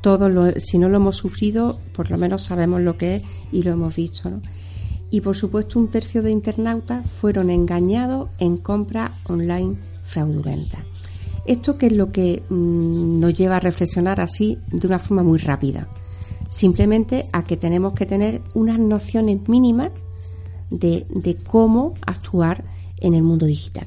todos, lo- si no lo hemos sufrido, por lo menos sabemos lo que es y lo hemos visto. ¿no? Y por supuesto, un tercio de internautas fueron engañados en compras online fraudulentas. Esto que es lo que mm, nos lleva a reflexionar así de una forma muy rápida. Simplemente a que tenemos que tener unas nociones mínimas de, de cómo actuar en el mundo digital.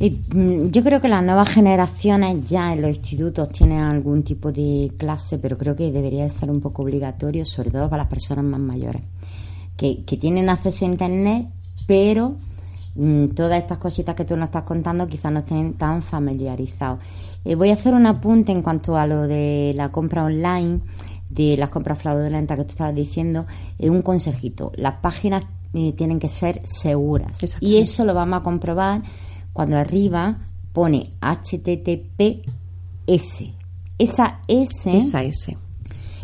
Mm, yo creo que las nuevas generaciones ya en los institutos tienen algún tipo de clase, pero creo que debería de ser un poco obligatorio, sobre todo para las personas más mayores, que, que tienen acceso a Internet, pero mm, todas estas cositas que tú nos estás contando quizás no estén tan familiarizados. Eh, voy a hacer un apunte en cuanto a lo de la compra online, de las compras fraudulentas que tú estabas diciendo, eh, un consejito. Las páginas eh, tienen que ser seguras. Y eso lo vamos a comprobar cuando arriba pone HTTPS. Esa S Esa S.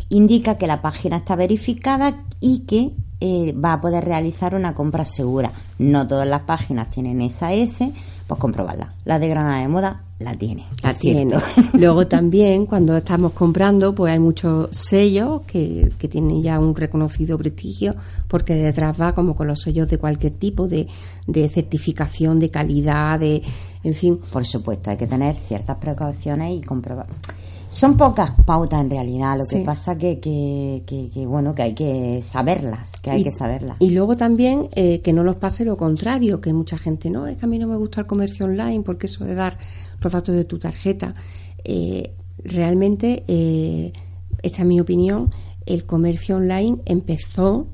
indica que la página está verificada y que eh, va a poder realizar una compra segura. No todas las páginas tienen esa S, pues comprobarla. La de Granada de Moda la tiene. La tiene. Luego también cuando estamos comprando, pues hay muchos sellos que, que tienen ya un reconocido prestigio, porque detrás va como con los sellos de cualquier tipo de, de certificación, de calidad, de, en fin. Por supuesto, hay que tener ciertas precauciones y comprobar. Son pocas pautas en realidad, lo que pasa que, que, que, que, bueno, que hay que saberlas, que hay y, que saberlas. Y luego también eh, que no nos pase lo contrario, que mucha gente no, es que a mí no me gusta el comercio online porque eso de dar los datos de tu tarjeta. Eh, realmente, eh, esta es mi opinión, el comercio online empezó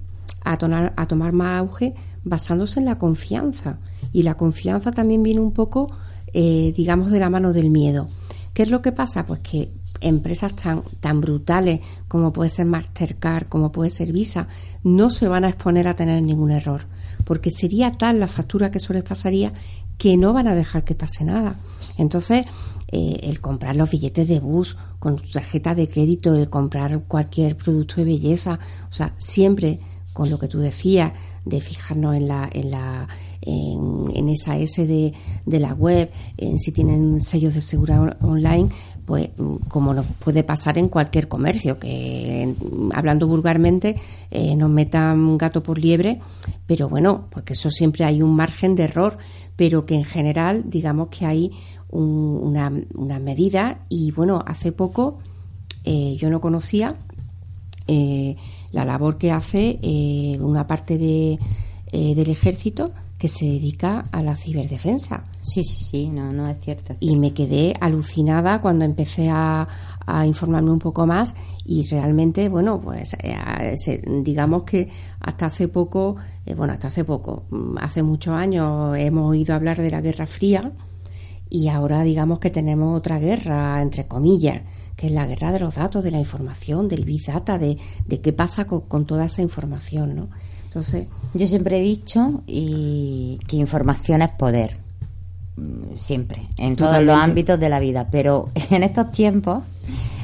a, tonar- a tomar más auge basándose en la confianza. Y la confianza también viene un poco, eh, digamos, de la mano del miedo. ¿Qué es lo que pasa? Pues que empresas tan, tan brutales como puede ser Mastercard, como puede ser Visa, no se van a exponer a tener ningún error, porque sería tal la factura que eso les pasaría que no van a dejar que pase nada. Entonces, eh, el comprar los billetes de bus con tarjeta de crédito, el comprar cualquier producto de belleza, o sea, siempre con lo que tú decías, de fijarnos en la, en la, en, en esa S de, de la web, en si tienen sellos de seguridad on- online, pues como nos puede pasar en cualquier comercio, que hablando vulgarmente eh, nos metan gato por liebre, pero bueno, porque eso siempre hay un margen de error, pero que en general digamos que hay un- una, una medida. Y bueno, hace poco eh, yo no conocía eh, la labor que hace eh, una parte de, del ejército que se dedica a la ciberdefensa. Sí, sí, sí, no, no es cierto. es Y me quedé alucinada cuando empecé a, a informarme un poco más y realmente, bueno, pues eh, digamos que hasta hace poco, eh, bueno, hasta hace poco, mm, hace muchos años hemos oído hablar de la Guerra Fría y ahora digamos que tenemos otra guerra, entre comillas, que es la guerra de los datos, de la información, del Big Data, de, de qué pasa con, con toda esa información, ¿no? Entonces, Yo siempre he dicho y que información es poder. Mm, Siempre, en todos los ámbitos de la vida. Pero en estos tiempos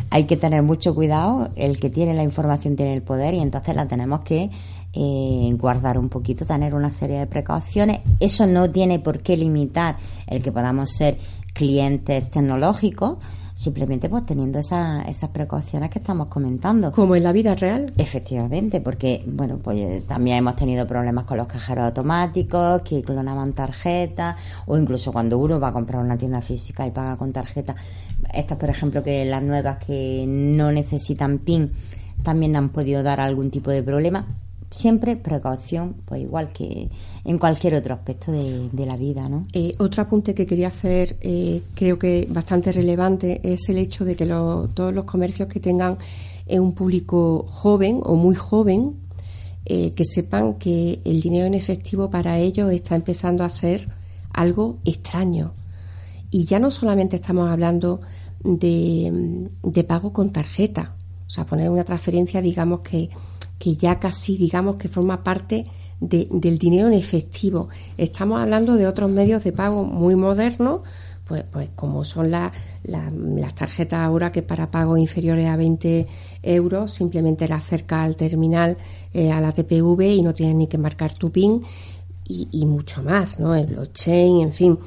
hay que tener mucho cuidado. El que tiene la información tiene el poder y entonces la tenemos que eh, guardar un poquito, tener una serie de precauciones. Eso no tiene por qué limitar el que podamos ser clientes tecnológicos, simplemente pues teniendo esa- esas precauciones que estamos comentando. como en la vida real, Efectivamente, porque bueno, pues eh, también hemos tenido problemas con los cajeros automáticos, que clonaban tarjetas, o incluso cuando uno va a comprar una tienda física y paga con tarjeta. Estas, por ejemplo, que las nuevas que no necesitan PIN, también han podido dar algún tipo de problema. Siempre precaución, pues igual que en cualquier otro aspecto de, la vida, ¿no? Eh, otro apunte que quería hacer, eh, creo que bastante relevante, es el hecho de que todos los comercios que tengan eh, un público joven o muy joven, eh, que sepan que el dinero en efectivo para ellos está empezando a ser algo extraño. Y ya no solamente estamos hablando de pago con tarjeta, o sea, poner una transferencia, digamos que, que ya casi, digamos que forma parte de- del dinero en efectivo. Estamos hablando de otros medios de pago muy modernos, pues, pues como son la- la- las tarjetas ahora que para pagos inferiores a 20 euros simplemente la acerca al terminal, eh, a la TPV y no tienes ni que marcar tu PIN y, y mucho más, ¿no? El blockchain, en fin.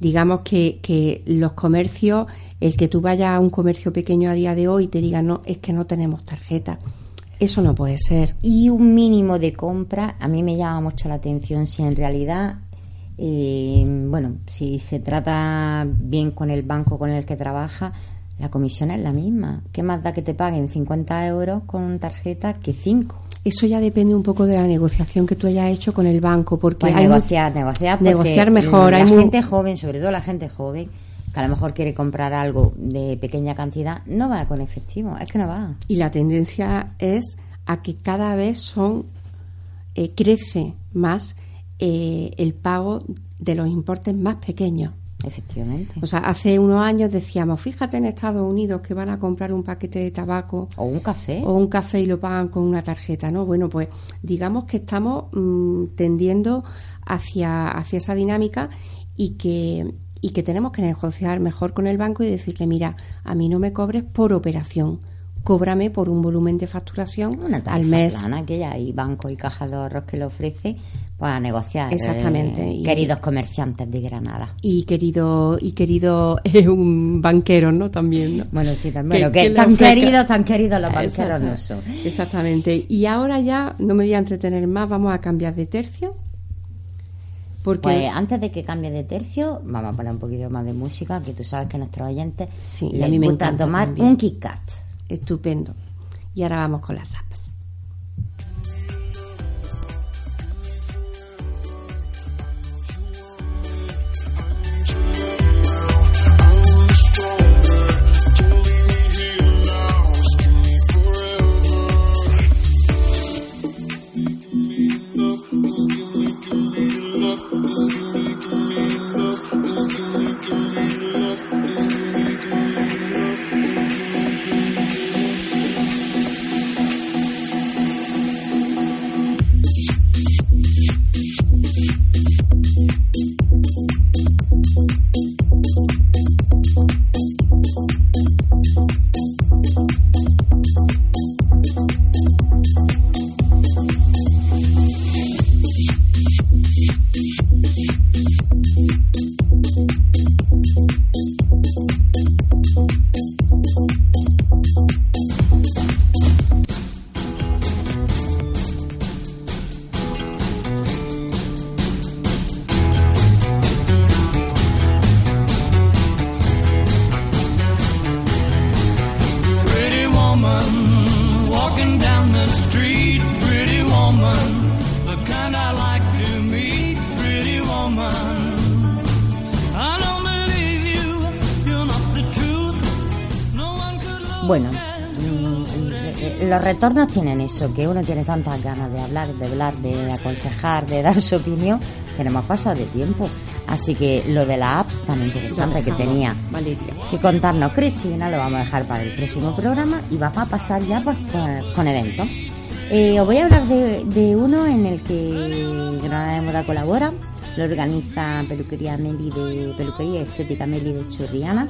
Digamos que, que los comercios, el que tú vayas a un comercio pequeño a día de hoy y te digan, no, es que no tenemos tarjeta. Eso no puede ser. Y un mínimo de compra, a mí me llama mucho la atención si en realidad, eh, bueno, si se trata bien con el banco con el que trabaja, la comisión es la misma. ¿Qué más da que te paguen 50 euros con tarjeta que 5? Eso ya depende un poco de la negociación que tú hayas hecho con el banco, porque Pues hay negociar, negociar, porque negociar mejor. La hay gente joven, sobre todo la gente joven, que a lo mejor quiere comprar algo de pequeña cantidad, no va con efectivo, es que no va. y la tendencia es a que cada vez son eh, crece más eh, el pago de los importes más pequeños. Efectivamente. O sea, hace unos años decíamos, fíjate en Estados Unidos que van a comprar un paquete de tabaco O un café. o un café y lo pagan con una tarjeta, ¿no? Bueno, pues digamos que estamos mm, tendiendo hacia, hacia esa dinámica y que, y que tenemos que negociar mejor con el banco y decirle, mira, a mí no me cobres por operación, cóbrame por un volumen de facturación Una al mes. plana que ya hay bancos y cajas de ahorros que lo ofrece para negociar. Exactamente. eh, Y- queridos comerciantes de Granada. Y querido, y querido eh, un banquero, ¿no? También, ¿no? Bueno, sí, también. Que- que, tan queridos, tan queridos los banqueros no son. Exactamente. Y ahora ya no me voy a entretener más, vamos a cambiar de tercio. Porque Pues antes de que cambie de tercio, vamos a poner un poquito más de música, que tú sabes que nuestros oyentes Sí, y a mí me gusta encanta tomar también. un Kit Kat. estupendo. Y ahora vamos con las apps. Retornos tienen eso, que uno tiene tantas ganas de hablar, de hablar, de aconsejar, de dar su opinión, que no hemos pasado de tiempo. Así que lo de las apps tan interesante que tenía Valeria. que contarnos Cristina lo vamos a dejar para el próximo programa y vamos a pasar ya pues, con, con eventos. Eh, os voy a hablar de, de uno en el que Granada de Moda colabora, lo organiza Peluquería Meli de Peluquería Estética Meli de Churriana.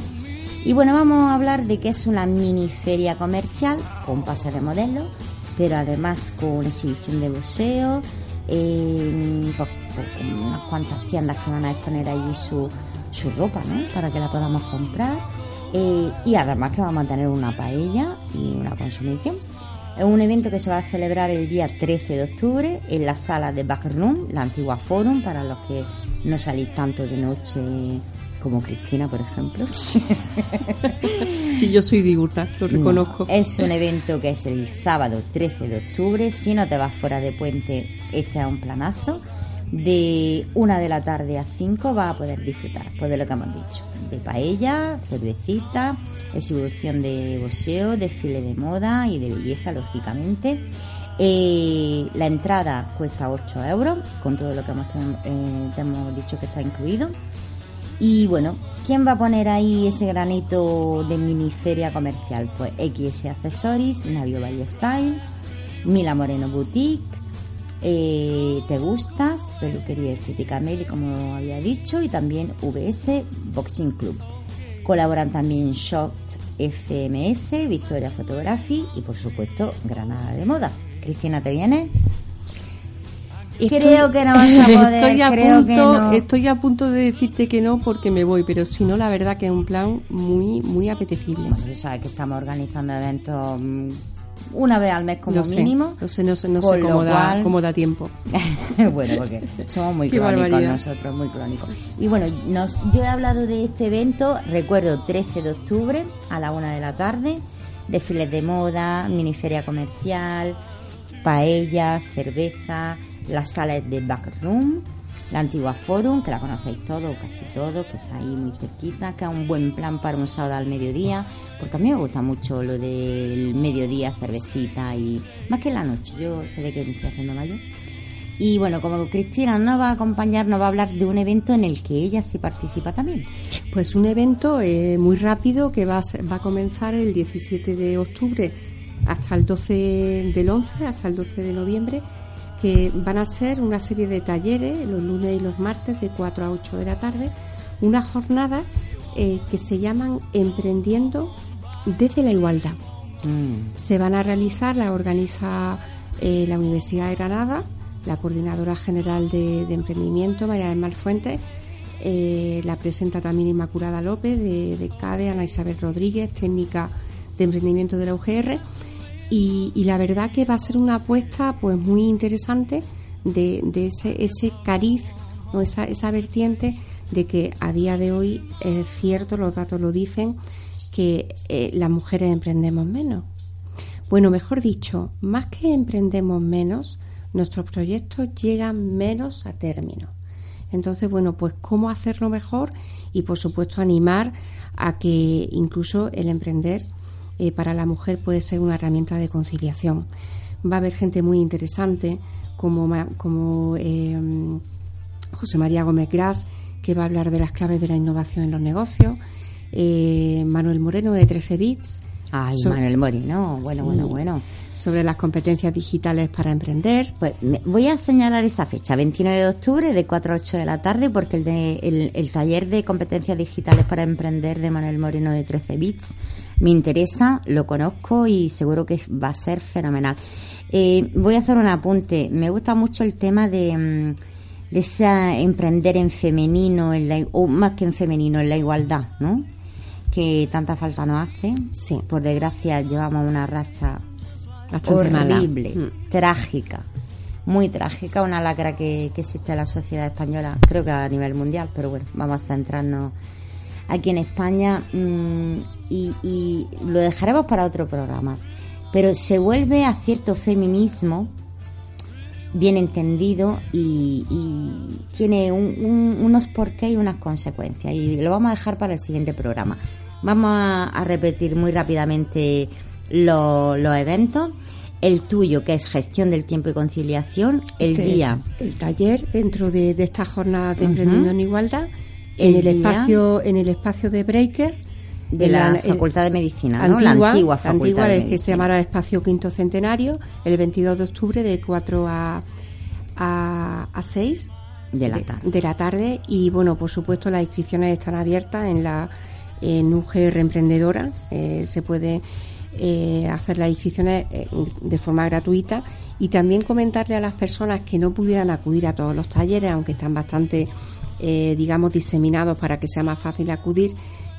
Y bueno, vamos a hablar de que es una mini feria comercial con pase de modelos, pero además con exhibición de museo, eh, pues, pues, unas cuantas tiendas que van a exponer allí su, su ropa, ¿no? Para que la podamos comprar. Eh, y además que vamos a tener una paella y una consumición. Es un evento que se va a celebrar el día 13 de octubre en la sala de Backroom, la antigua Forum, para los que no salís tanto de noche como Cristina, por ejemplo. Sí, yo soy diurna, lo reconozco. No, es un evento que es el sábado 13 de octubre. Si no te vas fuera de puente, este es un planazo. De una de la tarde a 5 vas a poder disfrutar, pues de lo que hemos dicho. De paella, cervecita, exhibición de boxeo, desfile de moda y de belleza, lógicamente. Eh, la entrada cuesta 8 euros, con todo lo que hemos, eh, te hemos dicho que está incluido. Y bueno, ¿quién va a poner ahí ese granito de mini feria comercial? Pues XS Accessories, Navio Valle Style, Mila Moreno Boutique, eh, Te Gustas, Peluquería Estética Meli, como había dicho, y también VS Boxing Club. Colaboran también Shot FMS, Victoria Photography y por supuesto Granada de Moda. Cristina, ¿te viene? creo que no vas a poder. Estoy a, creo que punto, no. estoy a punto de decirte que no porque me voy, pero si no, la verdad que es un plan muy, muy apetecible. Bueno, sabes que estamos organizando eventos mm, una vez al mes como sé, mínimo. Lo sé, no sé, no sé cómo, da, cómo da tiempo. bueno, porque somos muy crónicos barbaridad. nosotros, muy crónicos. Y bueno, nos, yo he hablado de este evento, recuerdo 13 de octubre a la una de la tarde, desfiles de moda, miniferia comercial, paella, cerveza, las salas de Backroom, la antigua Forum, que la conocéis todos, casi todos, que está ahí muy cerquita, que es un buen plan para un sábado al mediodía, porque a mí me gusta mucho lo del mediodía, cervecita y más que la noche, yo se ve que me estoy haciendo mayor. Y bueno, como Cristina nos va a acompañar, nos va a hablar de un evento en el que ella sí participa también. Pues un evento eh, muy rápido que va a, ser- va a comenzar el 17 de octubre hasta el 12 del 11, hasta el 12 de noviembre, que van a ser una serie de talleres los lunes y los martes de 4 a 8 de la tarde, una jornada eh, que se llaman Emprendiendo desde la Igualdad. Se van a realizar, la organiza eh, la Universidad de Granada, la coordinadora general de, de emprendimiento, María del Mar Fuentes, eh, la presenta también Inmaculada López de, de CADE, Ana Isabel Rodríguez, técnica de emprendimiento de la UGR. Y, la verdad que va a ser una apuesta pues muy interesante de, ese, ese cariz, ¿no? esa, esa vertiente de que a día de hoy es cierto, los datos lo dicen, que eh, las mujeres emprendemos menos. Bueno, mejor dicho, más que emprendemos menos, nuestros proyectos llegan menos a término. Entonces, bueno, pues cómo hacerlo mejor y, por supuesto, animar a que incluso el emprender eh, para la mujer puede ser una herramienta de conciliación. Va a haber gente muy interesante como, como eh, José María Gómez Gras, que va a hablar de las claves de la innovación en los negocios, eh, Manuel Moreno de 13 Bits, Ay, Manuel Moreno, bueno, Sí. bueno, bueno. sobre las competencias digitales para emprender. Pues me- voy a señalar esa fecha, 29 de octubre, de 4 a 8 de la tarde, porque el, de, el, el taller de competencias digitales para emprender de Manuel Moreno de 13 Bits me interesa, lo conozco y seguro que va a ser fenomenal. Eh, voy a hacer un apunte. Me gusta mucho el tema de, mm, de ese emprender en femenino, en la, o más que en femenino, en la igualdad, ¿no? Que tanta falta nos hace. Sí. Por desgracia, llevamos una racha Bastante horrible, Mm. trágica, muy trágica, una lacra que, que existe en la sociedad española, creo que a nivel mundial, pero bueno, vamos a centrarnos aquí en España mm, y, y lo dejaremos para otro programa. Pero se vuelve a cierto feminismo bien entendido y, y tiene un- un- unos porqués y unas consecuencias y lo vamos a dejar para el siguiente programa. Vamos a, a repetir muy rápidamente lo- los eventos. El tuyo, que es gestión del tiempo y conciliación, el Este día el taller dentro de, de esta jornada de Ujú. emprendimiento en igualdad El en el día- espacio en el espacio de Breaker de la, Facultad de Medicina, la antigua la Facultad antigua, de que se llamará Espacio Quinto Centenario el 22 de octubre de 4 a, a, a 6 De la tarde. de la tarde. Y bueno por supuesto las inscripciones están abiertas en la en UGR Emprendedora. Eh, se puede eh, hacer las inscripciones eh, de forma gratuita. Y también comentarle a las personas que no pudieran acudir a todos los talleres aunque están bastante digamos diseminados para que sea más fácil acudir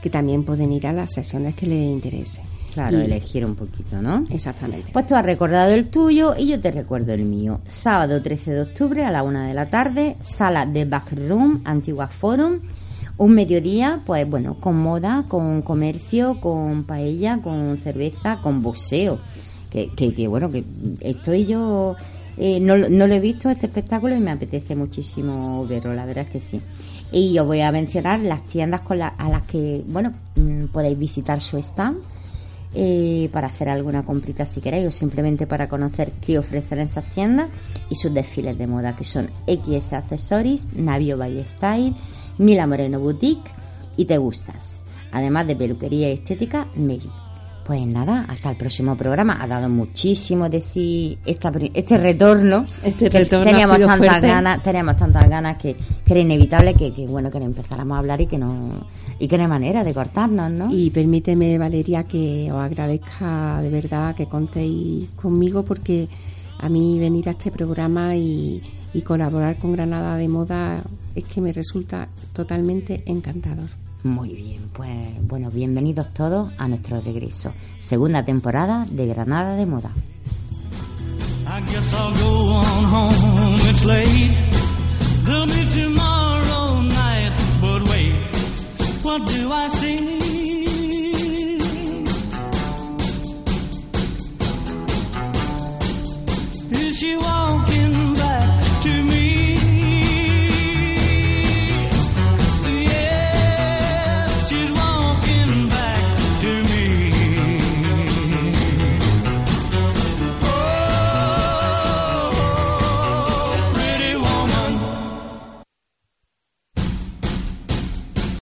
que también pueden ir a las sesiones que les interese Claro, Y- elegir un poquito, ¿no? exactamente Pues tú has recordado el tuyo y yo te recuerdo el mío. Sábado 13 de octubre a la una de la tarde, sala de Backroom, Antigua Forum, Un mediodía, pues bueno, con moda, con comercio, con paella, con cerveza, con boxeo. Que, que, que bueno, que estoy yo, eh, no, no lo he visto este espectáculo y me apetece muchísimo verlo, la verdad es que sí. Y os voy a mencionar las tiendas con la- a las que, bueno, mm, podéis visitar su stand eh, para hacer alguna comprita si queréis o simplemente para conocer qué ofrecen esas tiendas y sus desfiles de moda que son XS Accessories, Navio by Style, Mila Moreno Boutique y Te Gustas. Además de peluquería y estética, Meli. Pues nada, hasta el próximo programa. Ha dado muchísimo de sí esta, este retorno. Este que retorno teníamos tantas ganas, teníamos tantas ganas que, que era inevitable que, que, bueno que empezáramos a hablar y que no y que no hay manera de cortarnos, ¿no? Y permíteme, Valeria, que os agradezca de verdad que contéis conmigo porque a mí venir a este programa y, y colaborar con Granada de Moda es que me resulta totalmente encantador. Muy bien, pues bueno, bienvenidos todos a nuestro regreso. Segunda temporada de Granada de Moda.